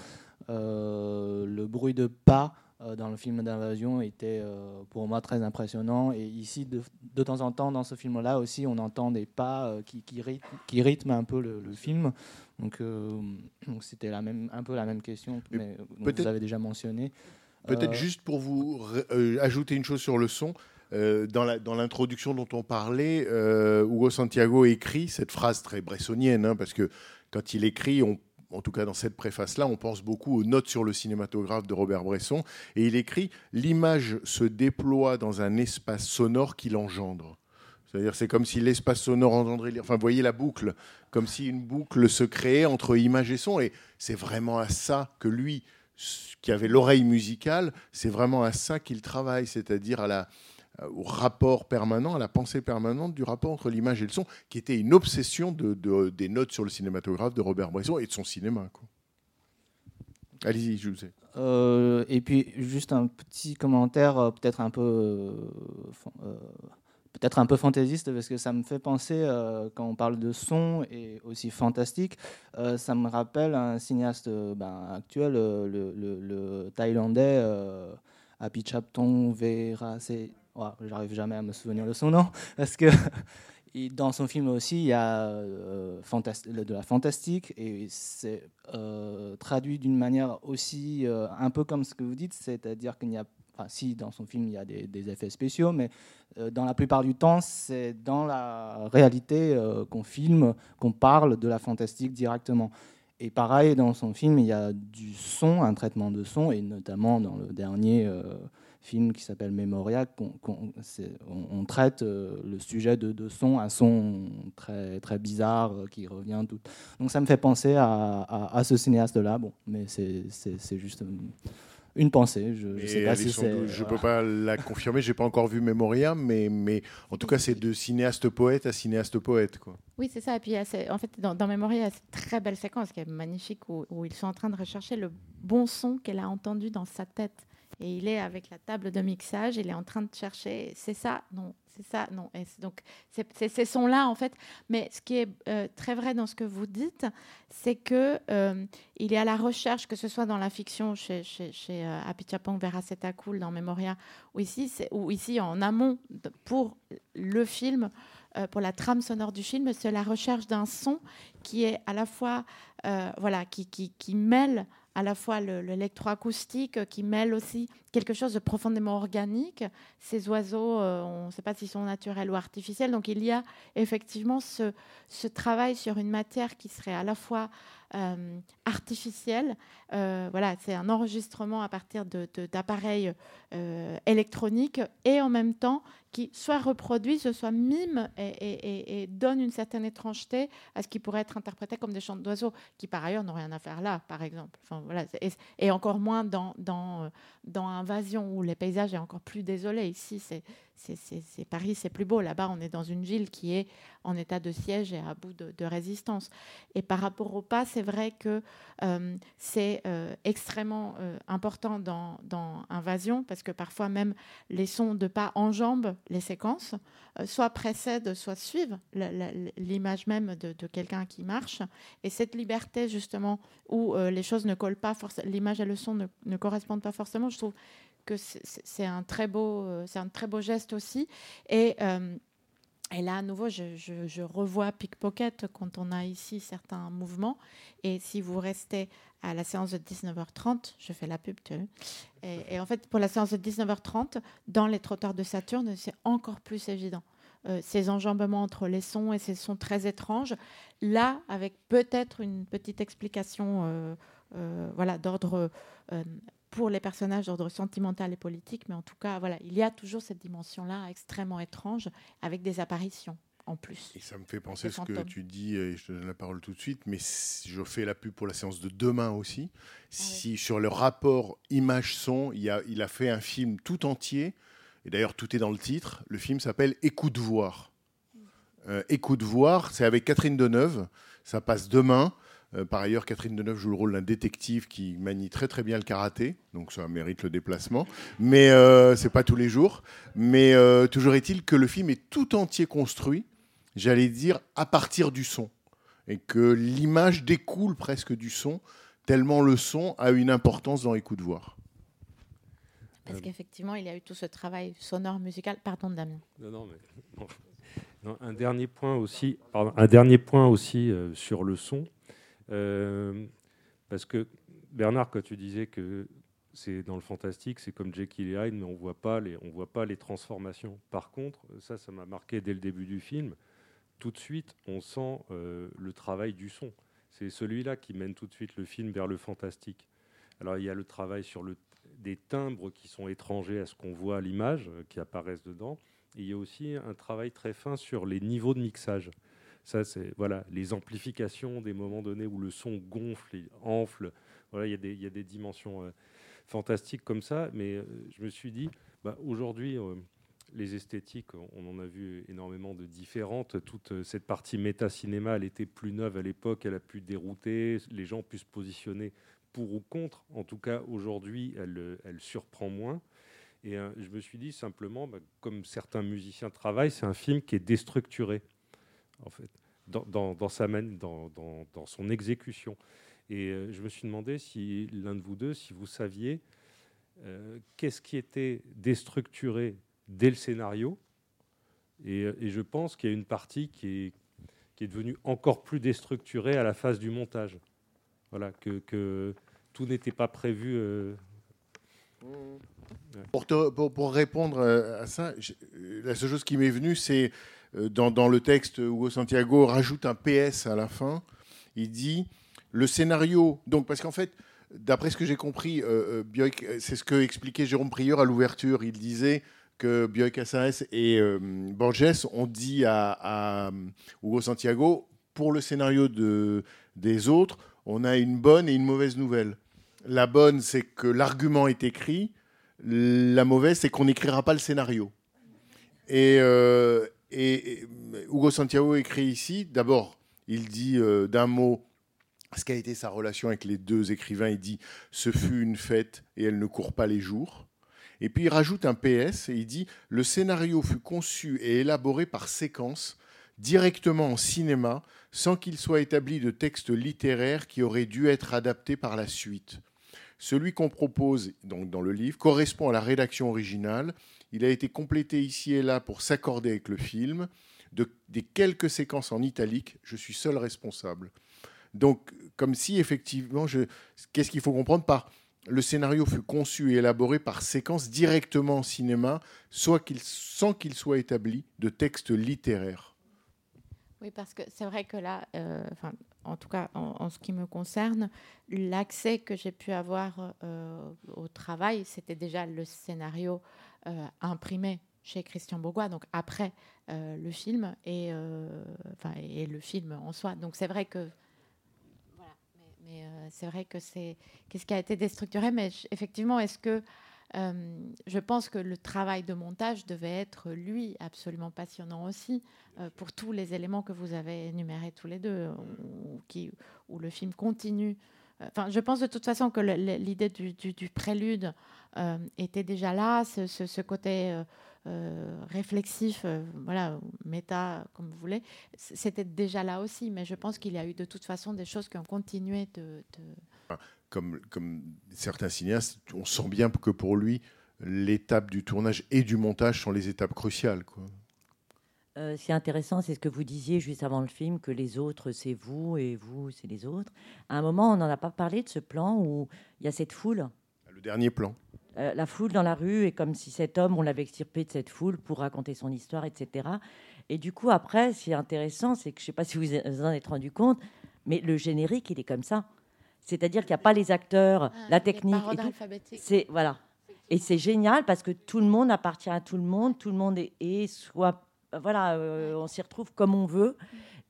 Le bruit de pas dans le film d'Invasion était euh, pour moi très impressionnant. Et ici, de, de temps en temps, dans ce film-là aussi, on entend des pas euh, qui, qui, rythment, qui rythment un peu le, le film. Donc euh, c'était la même, un peu la même question, mais peut-être- vous avez déjà mentionné. Peut-être Euh, juste pour vous euh, ajouter une chose sur le son. euh, dans l'introduction dont on parlait, euh, Hugo Santiago écrit cette phrase très bressonienne, hein, parce que quand il écrit, on, en tout cas dans cette préface-là, on pense beaucoup aux notes sur le cinématographe de Robert Bresson, et il écrit L'image se déploie dans un espace sonore qui l'engendre. C'est-à-dire, c'est comme si l'espace sonore engendrait. Enfin, vous voyez la boucle, comme si une boucle se créait entre image et son. Et c'est vraiment à ça que lui, qui avait l'oreille musicale, c'est vraiment à ça qu'il travaille, c'est-à-dire à la, au rapport permanent, à la pensée permanente du rapport entre l'image et le son, qui était une obsession de, de- des notes sur le cinématographe de Robert Bresson et de son cinéma. Allez-y, je vous ai. Euh, et puis juste un petit commentaire, euh, peut-être un peu, euh, euh, peut-être un peu fantaisiste, parce que ça me fait penser euh, quand on parle de son et aussi fantastique, euh, ça me rappelle un cinéaste euh, ben, actuel, euh, le, le- le thaïlandais euh, Apichaptong Verase. J'arrive jamais à me souvenir de son nom, parce que dans son film aussi, il y a euh, de la fantastique et c'est euh, traduit d'une manière aussi euh, un peu comme ce que vous dites, c'est-à-dire qu'il n'y a, enfin si dans son film il y a des, effets spéciaux, mais dans la plupart du temps c'est dans la réalité qu'on filme, qu'on parle de la fantastique directement. Et pareil, dans son film, il y a du son, un traitement de son, et notamment dans le dernier film qui s'appelle Memoria, on, on traite euh, le sujet de, de son, un son très, très bizarre euh, qui revient tout. Donc ça me fait penser à, à- à ce cinéaste-là, bon, mais c'est juste une pensée. Je ne sais pas si c'est. je ne voilà. peux pas la confirmer, j'ai pas encore vu Memoria, mais, mais en tout cas, c'est de cinéaste poète à cinéaste poète. Quoi. Oui, c'est ça. Et puis, en fait, dans, dans Memory, il y a cette très belle séquence qui est magnifique où, où ils sont en train de rechercher le bon son qu'elle a entendu dans sa tête. Et il est avec la table de mixage, il est en train de chercher, c'est ça, non, c'est ça, non. Donc, c'est ces sons-là, en fait. Mais ce qui est euh, très vrai dans ce que vous dites, c'est que euh, il est à la recherche, que ce soit dans la fiction chez, chez, chez euh, Cool dans Memoria, ou ici, ou ici en amont pour le film, euh, pour la trame sonore du film, c'est la recherche d'un son qui est à la fois, euh, voilà, qui, qui, qui mêle à la fois le- l'électroacoustique, euh, qui mêle aussi quelque chose de profondément organique. Ces oiseaux, euh, on ne sait pas s'ils sont naturels ou artificiels. Donc il y a effectivement ce travail sur une matière qui serait à la fois euh, artificielle. Euh, voilà, c'est un enregistrement à partir d'appareils euh, électroniques et en même temps qui soit reproduit, soit mime et, donne une certaine étrangeté à ce qui pourrait être interprété comme des chants d'oiseaux, qui par ailleurs n'ont rien à faire là, par exemple. Enfin, voilà, et, et encore moins dans, dans, dans Invasion, où les paysages est encore plus désolé. Ici, c'est c'est- Paris, c'est plus beau. Là-bas, on est dans une ville qui est en état de siège et à bout de, résistance. Et par rapport au pas, c'est vrai que euh, c'est euh, extrêmement euh, important dans, Invasion, parce que parfois même les sons de pas enjambent les séquences, soit précèdent, soit suivent l'image même de, quelqu'un qui marche. Et cette liberté, justement, où les choses ne collent pas, l'image et le son ne, ne correspondent pas forcément, je trouve que c'est- c'est c'est un très beau, euh, c'est un très beau geste aussi. Et euh, là, à nouveau, je, revois Pickpocket quand on a ici certains mouvements. Et si vous restez à la séance de 19h30, je fais la pub. Et, en fait, pour la séance de 19h30, dans les trotteurs de Saturne, c'est encore plus évident. Euh, ces enjambements entre les sons et ces sons très étranges. Là, avec peut-être une petite explication voilà, d'ordre pour les personnages d'ordre sentimental et politique, mais en tout cas, voilà, il y a toujours cette dimension-là extrêmement étrange avec des apparitions en plus. Et ça me fait penser ce que tu dis, et je te donne la parole tout de suite, mais si je fais la pub pour la séance de demain aussi. Si sur le rapport image-son, il, a- il a fait un film tout entier, et d'ailleurs tout est dans le titre, le film s'appelle Écoute voir. Euh, Écoute voir, c'est avec Catherine Deneuve, ça passe demain. Euh, par ailleurs, Catherine Deneuve joue le rôle d'un détective qui manie très très bien le karaté, donc ça mérite le déplacement. Mais euh, c'est pas tous les jours. Mais euh, toujours est-il que le film est tout entier construit, j'allais dire, à partir du son, et que l'image découle presque du son, tellement le son a une importance dans Écoute voir. Parce qu'effectivement, il y a eu tout ce travail sonore, musical. Pardon, Damien. Non, non, mais non. Non, un dernier point aussi, pardon, un dernier point aussi euh, sur le son, Euh, parce que Bernard, quand tu disais que c'est dans le fantastique, c'est comme Jekyll et Hyde, mais on voit pas les, on voit pas les transformations. Par contre, ça, ça m'a marqué dès le début du film. Tout de suite, on sent euh, le travail du son. C'est celui-là qui mène tout de suite le film vers le fantastique. Alors il y a le travail sur des timbres qui sont étrangers à ce qu'on voit à l'image, euh, qui apparaissent dedans. Il y a aussi un travail très fin sur les niveaux de mixage. Ça, c'est voilà, les amplifications des moments donnés où le son gonfle et enfle. Voilà, il y a des, dimensions euh, fantastiques comme ça. Mais euh, je me suis dit, bah, aujourd'hui, euh, les esthétiques, on, en a vu énormément de différentes. Toute cette partie méta-cinéma, elle était plus neuve à l'époque, elle a pu dérouter, les gens ont pu se positionner pour ou contre. En tout cas, aujourd'hui, elle, surprend moins. Et je me suis dit simplement, bah, comme certains musiciens travaillent, c'est un film qui est déstructuré, en fait, dans, dans- dans son exécution. Et euh, je me suis demandé si l'un de vous deux, si vous saviez euh, qu'est-ce qui était déstructuré dès le scénario. Et, euh, et je pense qu'il y a une partie qui est, qui est devenue encore plus déstructurée à la phase du montage. Voilà, que, que tout n'était pas prévu. Pour, pour- répondre euh, à ça, euh, la seule chose qui m'est venue, c'est euh, dans, le texte, Hugo Santiago rajoute un PS à la fin. Il dit le scénario. Donc, parce qu'en fait, d'après ce que j'ai compris, euh, c'est ce que expliquait Jérôme Prieur à l'ouverture. Il disait que Bioy Cassares et Borges ont dit à, Hugo Santiago pour le scénario de, des autres, on a une bonne et une mauvaise nouvelle. La bonne, c'est que l'argument est écrit. La mauvaise, c'est qu'on n'écrira pas le scénario. Et, euh, Hugo Santiago écrit ici, d'abord, il dit euh, d'un mot ce qu'a été sa relation avec les deux écrivains. Il dit Ce fut une fête et elle ne court pas les jours. Et puis il rajoute un PS et il dit Le scénario fut conçu et élaboré par séquence directement en cinéma sans qu'il soit établi de texte littéraire qui aurait dû être adapté par la suite. Celui qu'on propose donc dans le livre correspond à la rédaction originale. Il a été complété ici et là pour s'accorder avec le film. De, des quelques séquences en italique, je suis seul responsable. Donc, comme si effectivement, qu'est-ce qu'il faut comprendre par le scénario fut conçu et élaboré par séquence directement en cinéma, soit qu'il, sans qu'il soit établi de texte littéraire. Oui, parce que c'est vrai que là, euh, en tout cas en, ce qui me concerne, l'accès que j'ai pu avoir euh, au travail, c'était déjà le scénario euh, imprimé chez Christian Bourgois, donc après euh, le film et, le film en soi. Donc c'est vrai que voilà, mais, c'est vrai que c'est qu'est-ce qui a été déstructuré, mais effectivement, est-ce que euh, je pense que le travail de montage devait être, lui, absolument passionnant aussi, euh, pour tous les éléments que vous avez énumérés tous les deux, où, le film continue. Enfin, je pense de toute façon que l'idée du, prélude euh, était déjà là, ce, côté euh, euh, réflexif, euh, voilà, méta, comme vous voulez, c'était déjà là aussi. Mais je pense qu'il y a eu de toute façon des choses qui ont continué de, Comme, comme certains cinéastes, on sent bien que pour lui, l'étape du tournage et du montage sont les étapes cruciales. Quoi. Euh, ce qui est intéressant, c'est ce que vous disiez juste avant le film, que les autres, c'est vous et vous, c'est les autres. À un moment, on n'en a pas parlé de ce plan où il y a cette foule. Le dernier plan. Euh, la foule dans la rue est comme si cet homme, on l'avait extirpé de cette foule pour raconter son histoire, etc. Et du coup, après, ce qui est intéressant, c'est que je ne sais pas si vous vous en êtes rendu compte, mais le générique, il est comme ça. C'est-à-dire qu'il n'y a pas les acteurs, la les technique et tout. C'est voilà. Et c'est génial parce que tout le monde appartient à tout le monde, tout le monde est, est soit voilà, euh, on s'y retrouve comme on veut.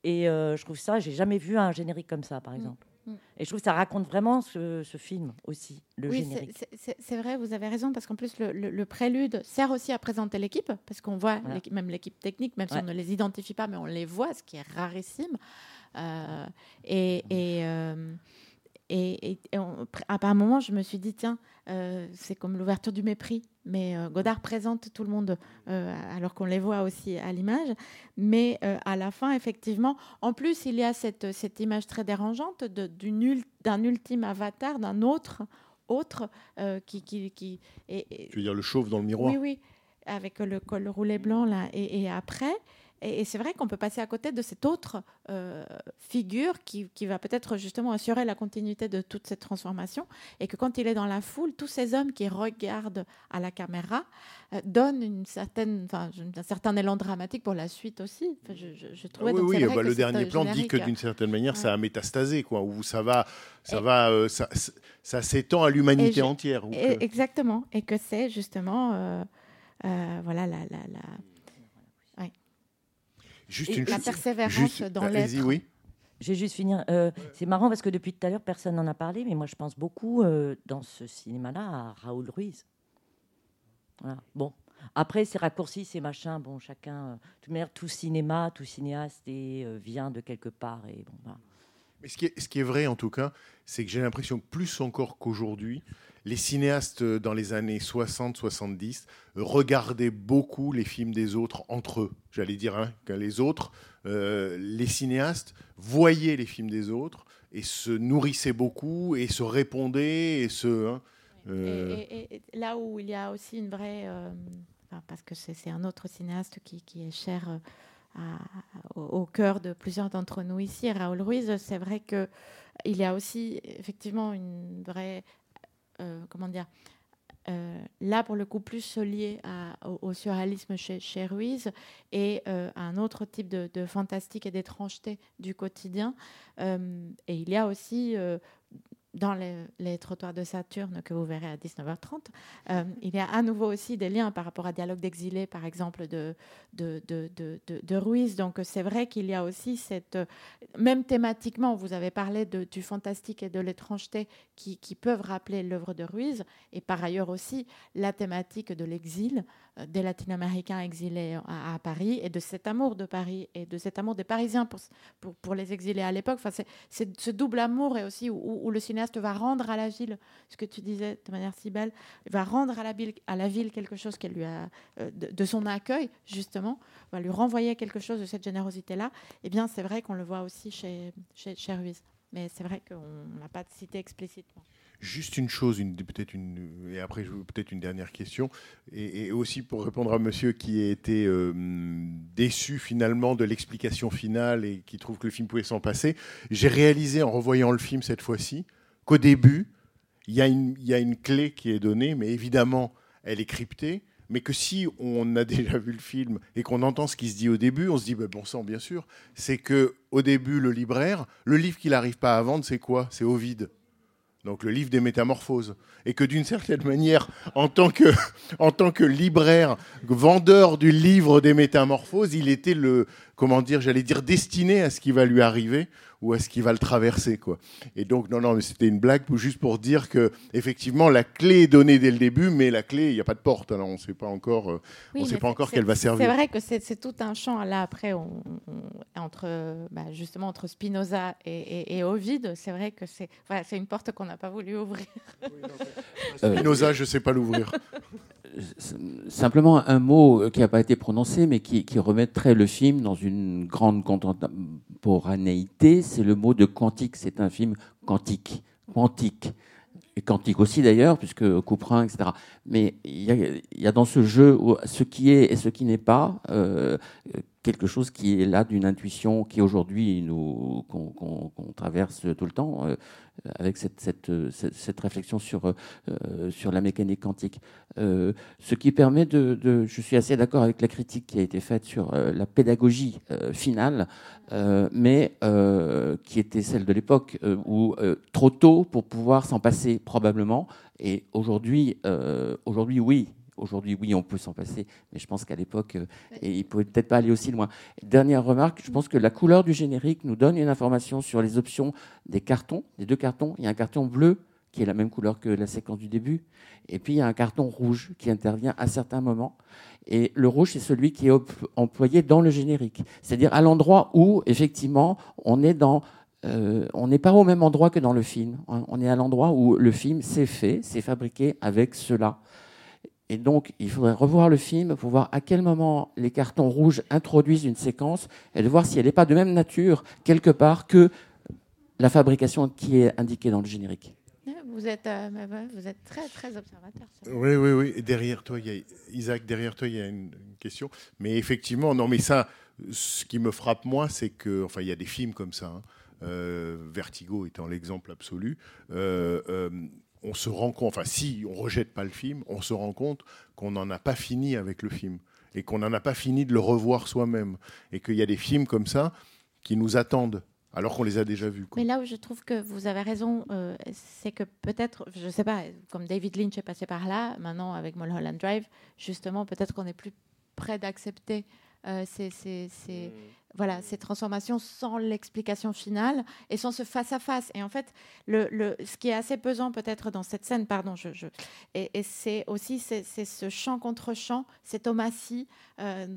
Et euh, je trouve ça, j'ai jamais vu un générique comme ça, par exemple. Mm. Et je trouve que ça raconte vraiment ce, ce film aussi, le oui, générique. c'est- vrai, vous avez raison, parce qu'en plus, le, le- le prélude sert aussi à présenter l'équipe, parce qu'on voit Voilà. même l'équipe technique, même si on ne les identifie pas, mais on les voit, ce qui est rarissime. Euh, et, et, et, et- et on- à un moment, je me suis dit, tiens, euh, c'est comme l'ouverture du mépris. Mais euh, Godard présente tout le monde euh, alors qu'on les voit aussi à l'image. Mais à la fin, effectivement, en plus, il y a cette, cette image très dérangeante d'un ultime avatar, d'un autre, autre qui, qui, qui et- Tu veux dire le chauve dans le miroir? Oui, oui, avec le col roulé blanc là. Et après, et, et c'est vrai qu'on peut passer à côté de cette autre euh, figure qui, qui va peut-être justement assurer la continuité de toute cette transformation. Et que quand il est dans la foule, tous ces hommes qui regardent à la caméra euh, donnent une certaine, un certain élan dramatique pour la suite aussi. Enfin, je, je, je Ah trouvais, oui, donc oui, c'est vrai bah, que le dernier plan dit que d'une certaine manière, ça a métastasé, quoi, où ça va, ça Et- va, euh, ça, ça s'étend à l'humanité entière. ou et- que- Exactement. Et que c'est justement, euh, euh, voilà, la, la, la, ouais. Juste Et une la chose- persévérance juste- dans l'être. oui. Je vais juste finir. Euh, C'est marrant parce que depuis tout à l'heure, personne n'en a parlé, mais moi, je pense beaucoup euh, dans ce cinéma-là à Raoul Ruiz. Voilà. Bon. Après, c'est raccourcis, c'est machin. Bon, chacun. euh, de toute manière, tout cinéma, tout cinéaste et, euh, vient de quelque part. Et bon, voilà. Mais ce qui, est, ce qui est vrai, en tout cas, c'est que j'ai l'impression que plus encore qu'aujourd'hui, les cinéastes euh, dans les années 60-70 regardaient beaucoup les films des autres entre eux. J'allais dire hein, que les autres, euh, les cinéastes voyaient les films des autres et se nourrissaient beaucoup et se répondaient et se. hein, euh, Et, et- et là où il y a aussi une vraie. euh, parce que c'est un autre cinéaste qui, qui est cher à- au, au cœur de plusieurs d'entre nous ici, Raoul Ruiz, c'est vrai qu'il y a aussi effectivement une vraie. Euh, comment dire euh, là, pour le coup, plus lié à- au, au surréalisme chez, Ruiz et euh, à un autre type de, fantastique et d'étrangeté du quotidien. Euh, et il y a aussi, euh, dans les, trottoirs de Saturne que vous verrez à 19h30, euh, il y a à nouveau aussi des liens par rapport à Dialogue d'exilés, par exemple, de, de, de, de, Ruiz. Donc c'est vrai qu'il y a aussi cette... euh, Même thématiquement, vous avez parlé du fantastique et de l'étrangeté qui, qui peuvent rappeler l'œuvre de Ruiz, et par ailleurs aussi la thématique de l'exil des latino-américains exilés à, Paris, et de cet amour de Paris, et de cet amour des Parisiens pour, pour, les exilés à l'époque. Enfin, c'est- ce double amour et aussi où, le cinéaste va rendre à la ville, ce que tu disais de manière si belle, va rendre à la ville, à la ville quelque chose qu'elle lui a, euh, de, son accueil, justement, va lui renvoyer quelque chose de cette générosité-là. Eh bien, c'est vrai qu'on le voit aussi chez, chez, chez Ruiz. Mais c'est vrai qu'on ne l'a pas cité explicitement. Juste une chose, peut-être une, et après peut-être une dernière question, et, aussi pour répondre à monsieur qui a été euh, déçu finalement de l'explication finale et qui trouve que le film pouvait s'en passer. J'ai réalisé en revoyant le film cette fois-ci qu'au début, il y, a une- y a une clé qui est donnée, mais évidemment, elle est cryptée. Mais que si on a déjà vu le film et qu'on entend ce qui se dit au début, on se dit bah, bon sang, bien sûr. C'est que au début, le libraire, le livre qu'il n'arrive pas à vendre, c'est quoi? C'est Ovide donc le livre des métamorphoses, et que d'une certaine manière, en tant que, en tant que libraire, vendeur du livre des métamorphoses, il était le, comment dire, j'allais dire destiné à ce qui va lui arriver ou à ce qui va le traverser, quoi. Et donc non, non, mais c'était une blague, juste pour dire que effectivement la clé est donnée dès le début, mais la clé, il n'y a pas de porte, alors on ne sait pas encore, euh, Oui, on sait mais pas c'est- encore qu'elle va servir. C'est vrai que c'est tout un champ. Là, après, on, on- entre, bah, justement, entre Spinoza et, et, et Ovide, c'est vrai que c'est voilà, c'est une porte qu'on n'a pas voulu ouvrir. Euh, Spinoza, je ne sais pas l'ouvrir. Simplement un mot qui n'a pas été prononcé, mais qui, qui remettrait le film dans une grande contemporanéité, c'est le mot de quantique. C'est un film quantique. Quantique. Quantique aussi d'ailleurs, puisque Couperin, etc. Mais il y, a, dans ce jeu ce qui est et ce qui n'est pas euh, quelque chose qui est là d'une intuition qui aujourd'hui nous qu'on traverse tout le temps euh, avec cette, cette, cette, réflexion sur, euh, sur la mécanique quantique. Euh, ce qui permet de, Je suis assez d'accord avec la critique qui a été faite sur la pédagogie finale, mais qui était celle de l'époque où trop tôt pour pouvoir s'en passer probablement. Et aujourd'hui, aujourd'hui oui. Aujourd'hui, oui, on peut s'en passer, mais je pense qu'à l'époque, euh, et il ne pouvait peut-être pas aller aussi loin. Dernière remarque, je pense que la couleur du générique nous donne une information sur les options des cartons, des deux cartons. Il y a un carton bleu qui est la même couleur que la séquence du début, et puis il y a un carton rouge qui intervient à certains moments. Et le rouge, c'est celui qui est employé dans le générique, c'est-à-dire à l'endroit où, effectivement, on est dans euh, on n'est pas au même endroit que dans le film. On est à l'endroit où le film s'est fait, s'est fabriqué avec cela. Et donc, il faudrait revoir le film pour voir à quel moment les cartons rouges introduisent une séquence et de voir si elle n'est pas de même nature quelque part que la fabrication qui est indiquée dans le générique. Vous êtes, euh, vous êtes très, très observateur. ça. Oui, oui, oui. Et derrière toi, il y a Isaac. Derrière toi, il y a une, une question. Mais effectivement, non, mais ça, ce qui me frappe moi, c'est que, enfin, il y a des films comme ça. hein. Euh, Vertigo étant l'exemple absolu. Euh, euh, on se rend compte, enfin, si on rejette pas le film, on se rend compte qu'on n'en a pas fini avec le film et qu'on n'en a pas fini de le revoir soi-même et qu'il y a des films comme ça qui nous attendent alors qu'on les a déjà vus. quoi. Mais là où je trouve que vous avez raison, euh, c'est que peut-être, je ne sais pas, comme David Lynch est passé par là, maintenant avec Mulholland Drive, justement, peut-être qu'on est plus près d'accepter euh, ces, ces- ces- voilà, ces transformations sans l'explication finale et sans ce face-à-face. Et en fait, le, le- ce qui est assez pesant peut-être dans cette scène, pardon, je, je- et, et c'est aussi c'est, ce chant contre chant, cette homacie euh,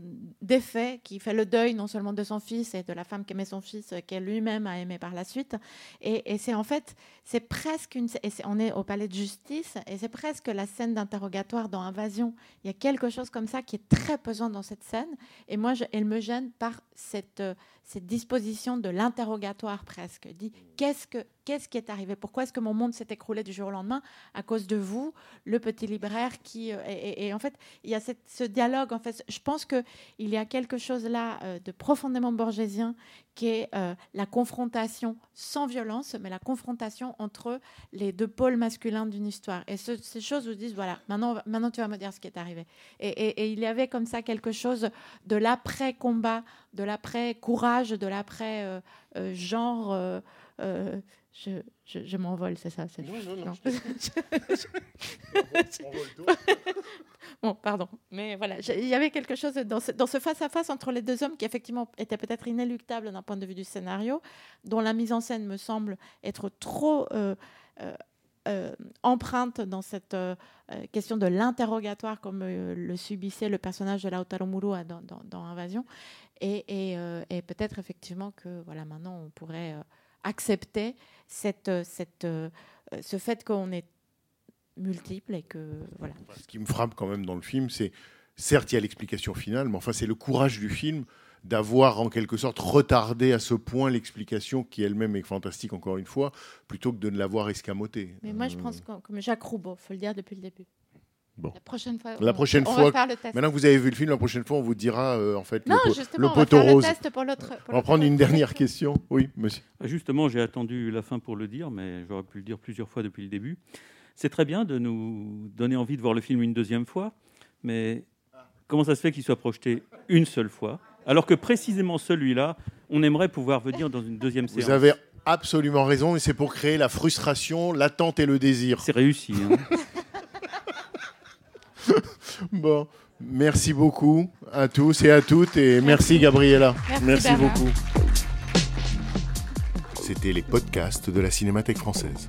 d'effet qui fait le deuil non seulement de son fils et de la femme qui aimait son fils, euh, qu'elle lui-même a aimé par la suite. Et, et c'est en fait, c'est presque une, et on est au palais de justice et c'est presque la scène d'interrogatoire dans Invasion. Il y a quelque chose comme ça qui est très pesant dans cette scène. Et moi, je- elle me gêne par cette, euh, cette disposition de l'interrogatoire presque. Dit qu'est-ce que qu'est-ce qui est arrivé? Pourquoi est-ce que mon monde s'est écroulé du jour au lendemain? À cause de vous, le petit libraire qui euh, et, et en fait il y a ce dialogue. En fait, je pense que il y a quelque chose là euh, de profondément borgésien qui est euh, la confrontation sans violence, mais la confrontation entre les deux pôles masculins d'une histoire. Et ce- ces choses vous disent voilà, maintenant, maintenant tu vas me dire ce qui est arrivé. Et il y avait comme ça quelque chose de l'après-combat, de l'après-courage, de l'après-genre je, je, je m'envole, c'est ça c'est- Non, non, non, non. je bon, pardon. Mais voilà, il y avait quelque chose dans ce, dans ce face-à-face entre les deux hommes qui, effectivement, était peut-être inéluctable d'un point de vue du scénario, dont la mise en scène me semble être trop euh, euh, euh, empreinte dans cette euh, euh, question de l'interrogatoire, comme euh, le subissait le personnage de Lautaro Murua dans, dans, dans Invasion. Et, et, euh, et peut-être, effectivement, que voilà, maintenant, on pourrait euh, accepter cette, euh, cette, euh, euh, ce fait qu'on est multiple et que voilà. Ce qui me frappe quand même dans le film, c'est certes il y a l'explication finale, mais enfin c'est le courage du film d'avoir en quelque sorte retardé à ce point l'explication qui elle-même est fantastique encore une fois, plutôt que de ne l'avoir escamotée. Mais moi, je Euh, pense comme, comme Jacques Roubaud, faut le dire depuis le début. Bon. La prochaine fois, La on- prochaine on fois, va faire le test. maintenant que vous avez vu le film, la prochaine fois on vous dira euh, en fait Non, le, po- justement, le on va poteau le rose. test pour l'autre- pour on va prendre une dernière question. Oui, monsieur. Ah, Justement, j'ai attendu la fin pour le dire, mais j'aurais pu le dire plusieurs fois depuis le début. C'est très bien de nous donner envie de voir le film une deuxième fois, mais comment ça se fait qu'il soit projeté une seule fois, alors que précisément celui-là, on aimerait pouvoir venir dans une deuxième séance Vous avez absolument raison, et c'est pour créer la frustration, l'attente et le désir. C'est réussi. hein. Bon, merci beaucoup à tous et à toutes, et merci, Gabriella. Merci, Bernard. beaucoup. C'était les podcasts de la Cinémathèque française.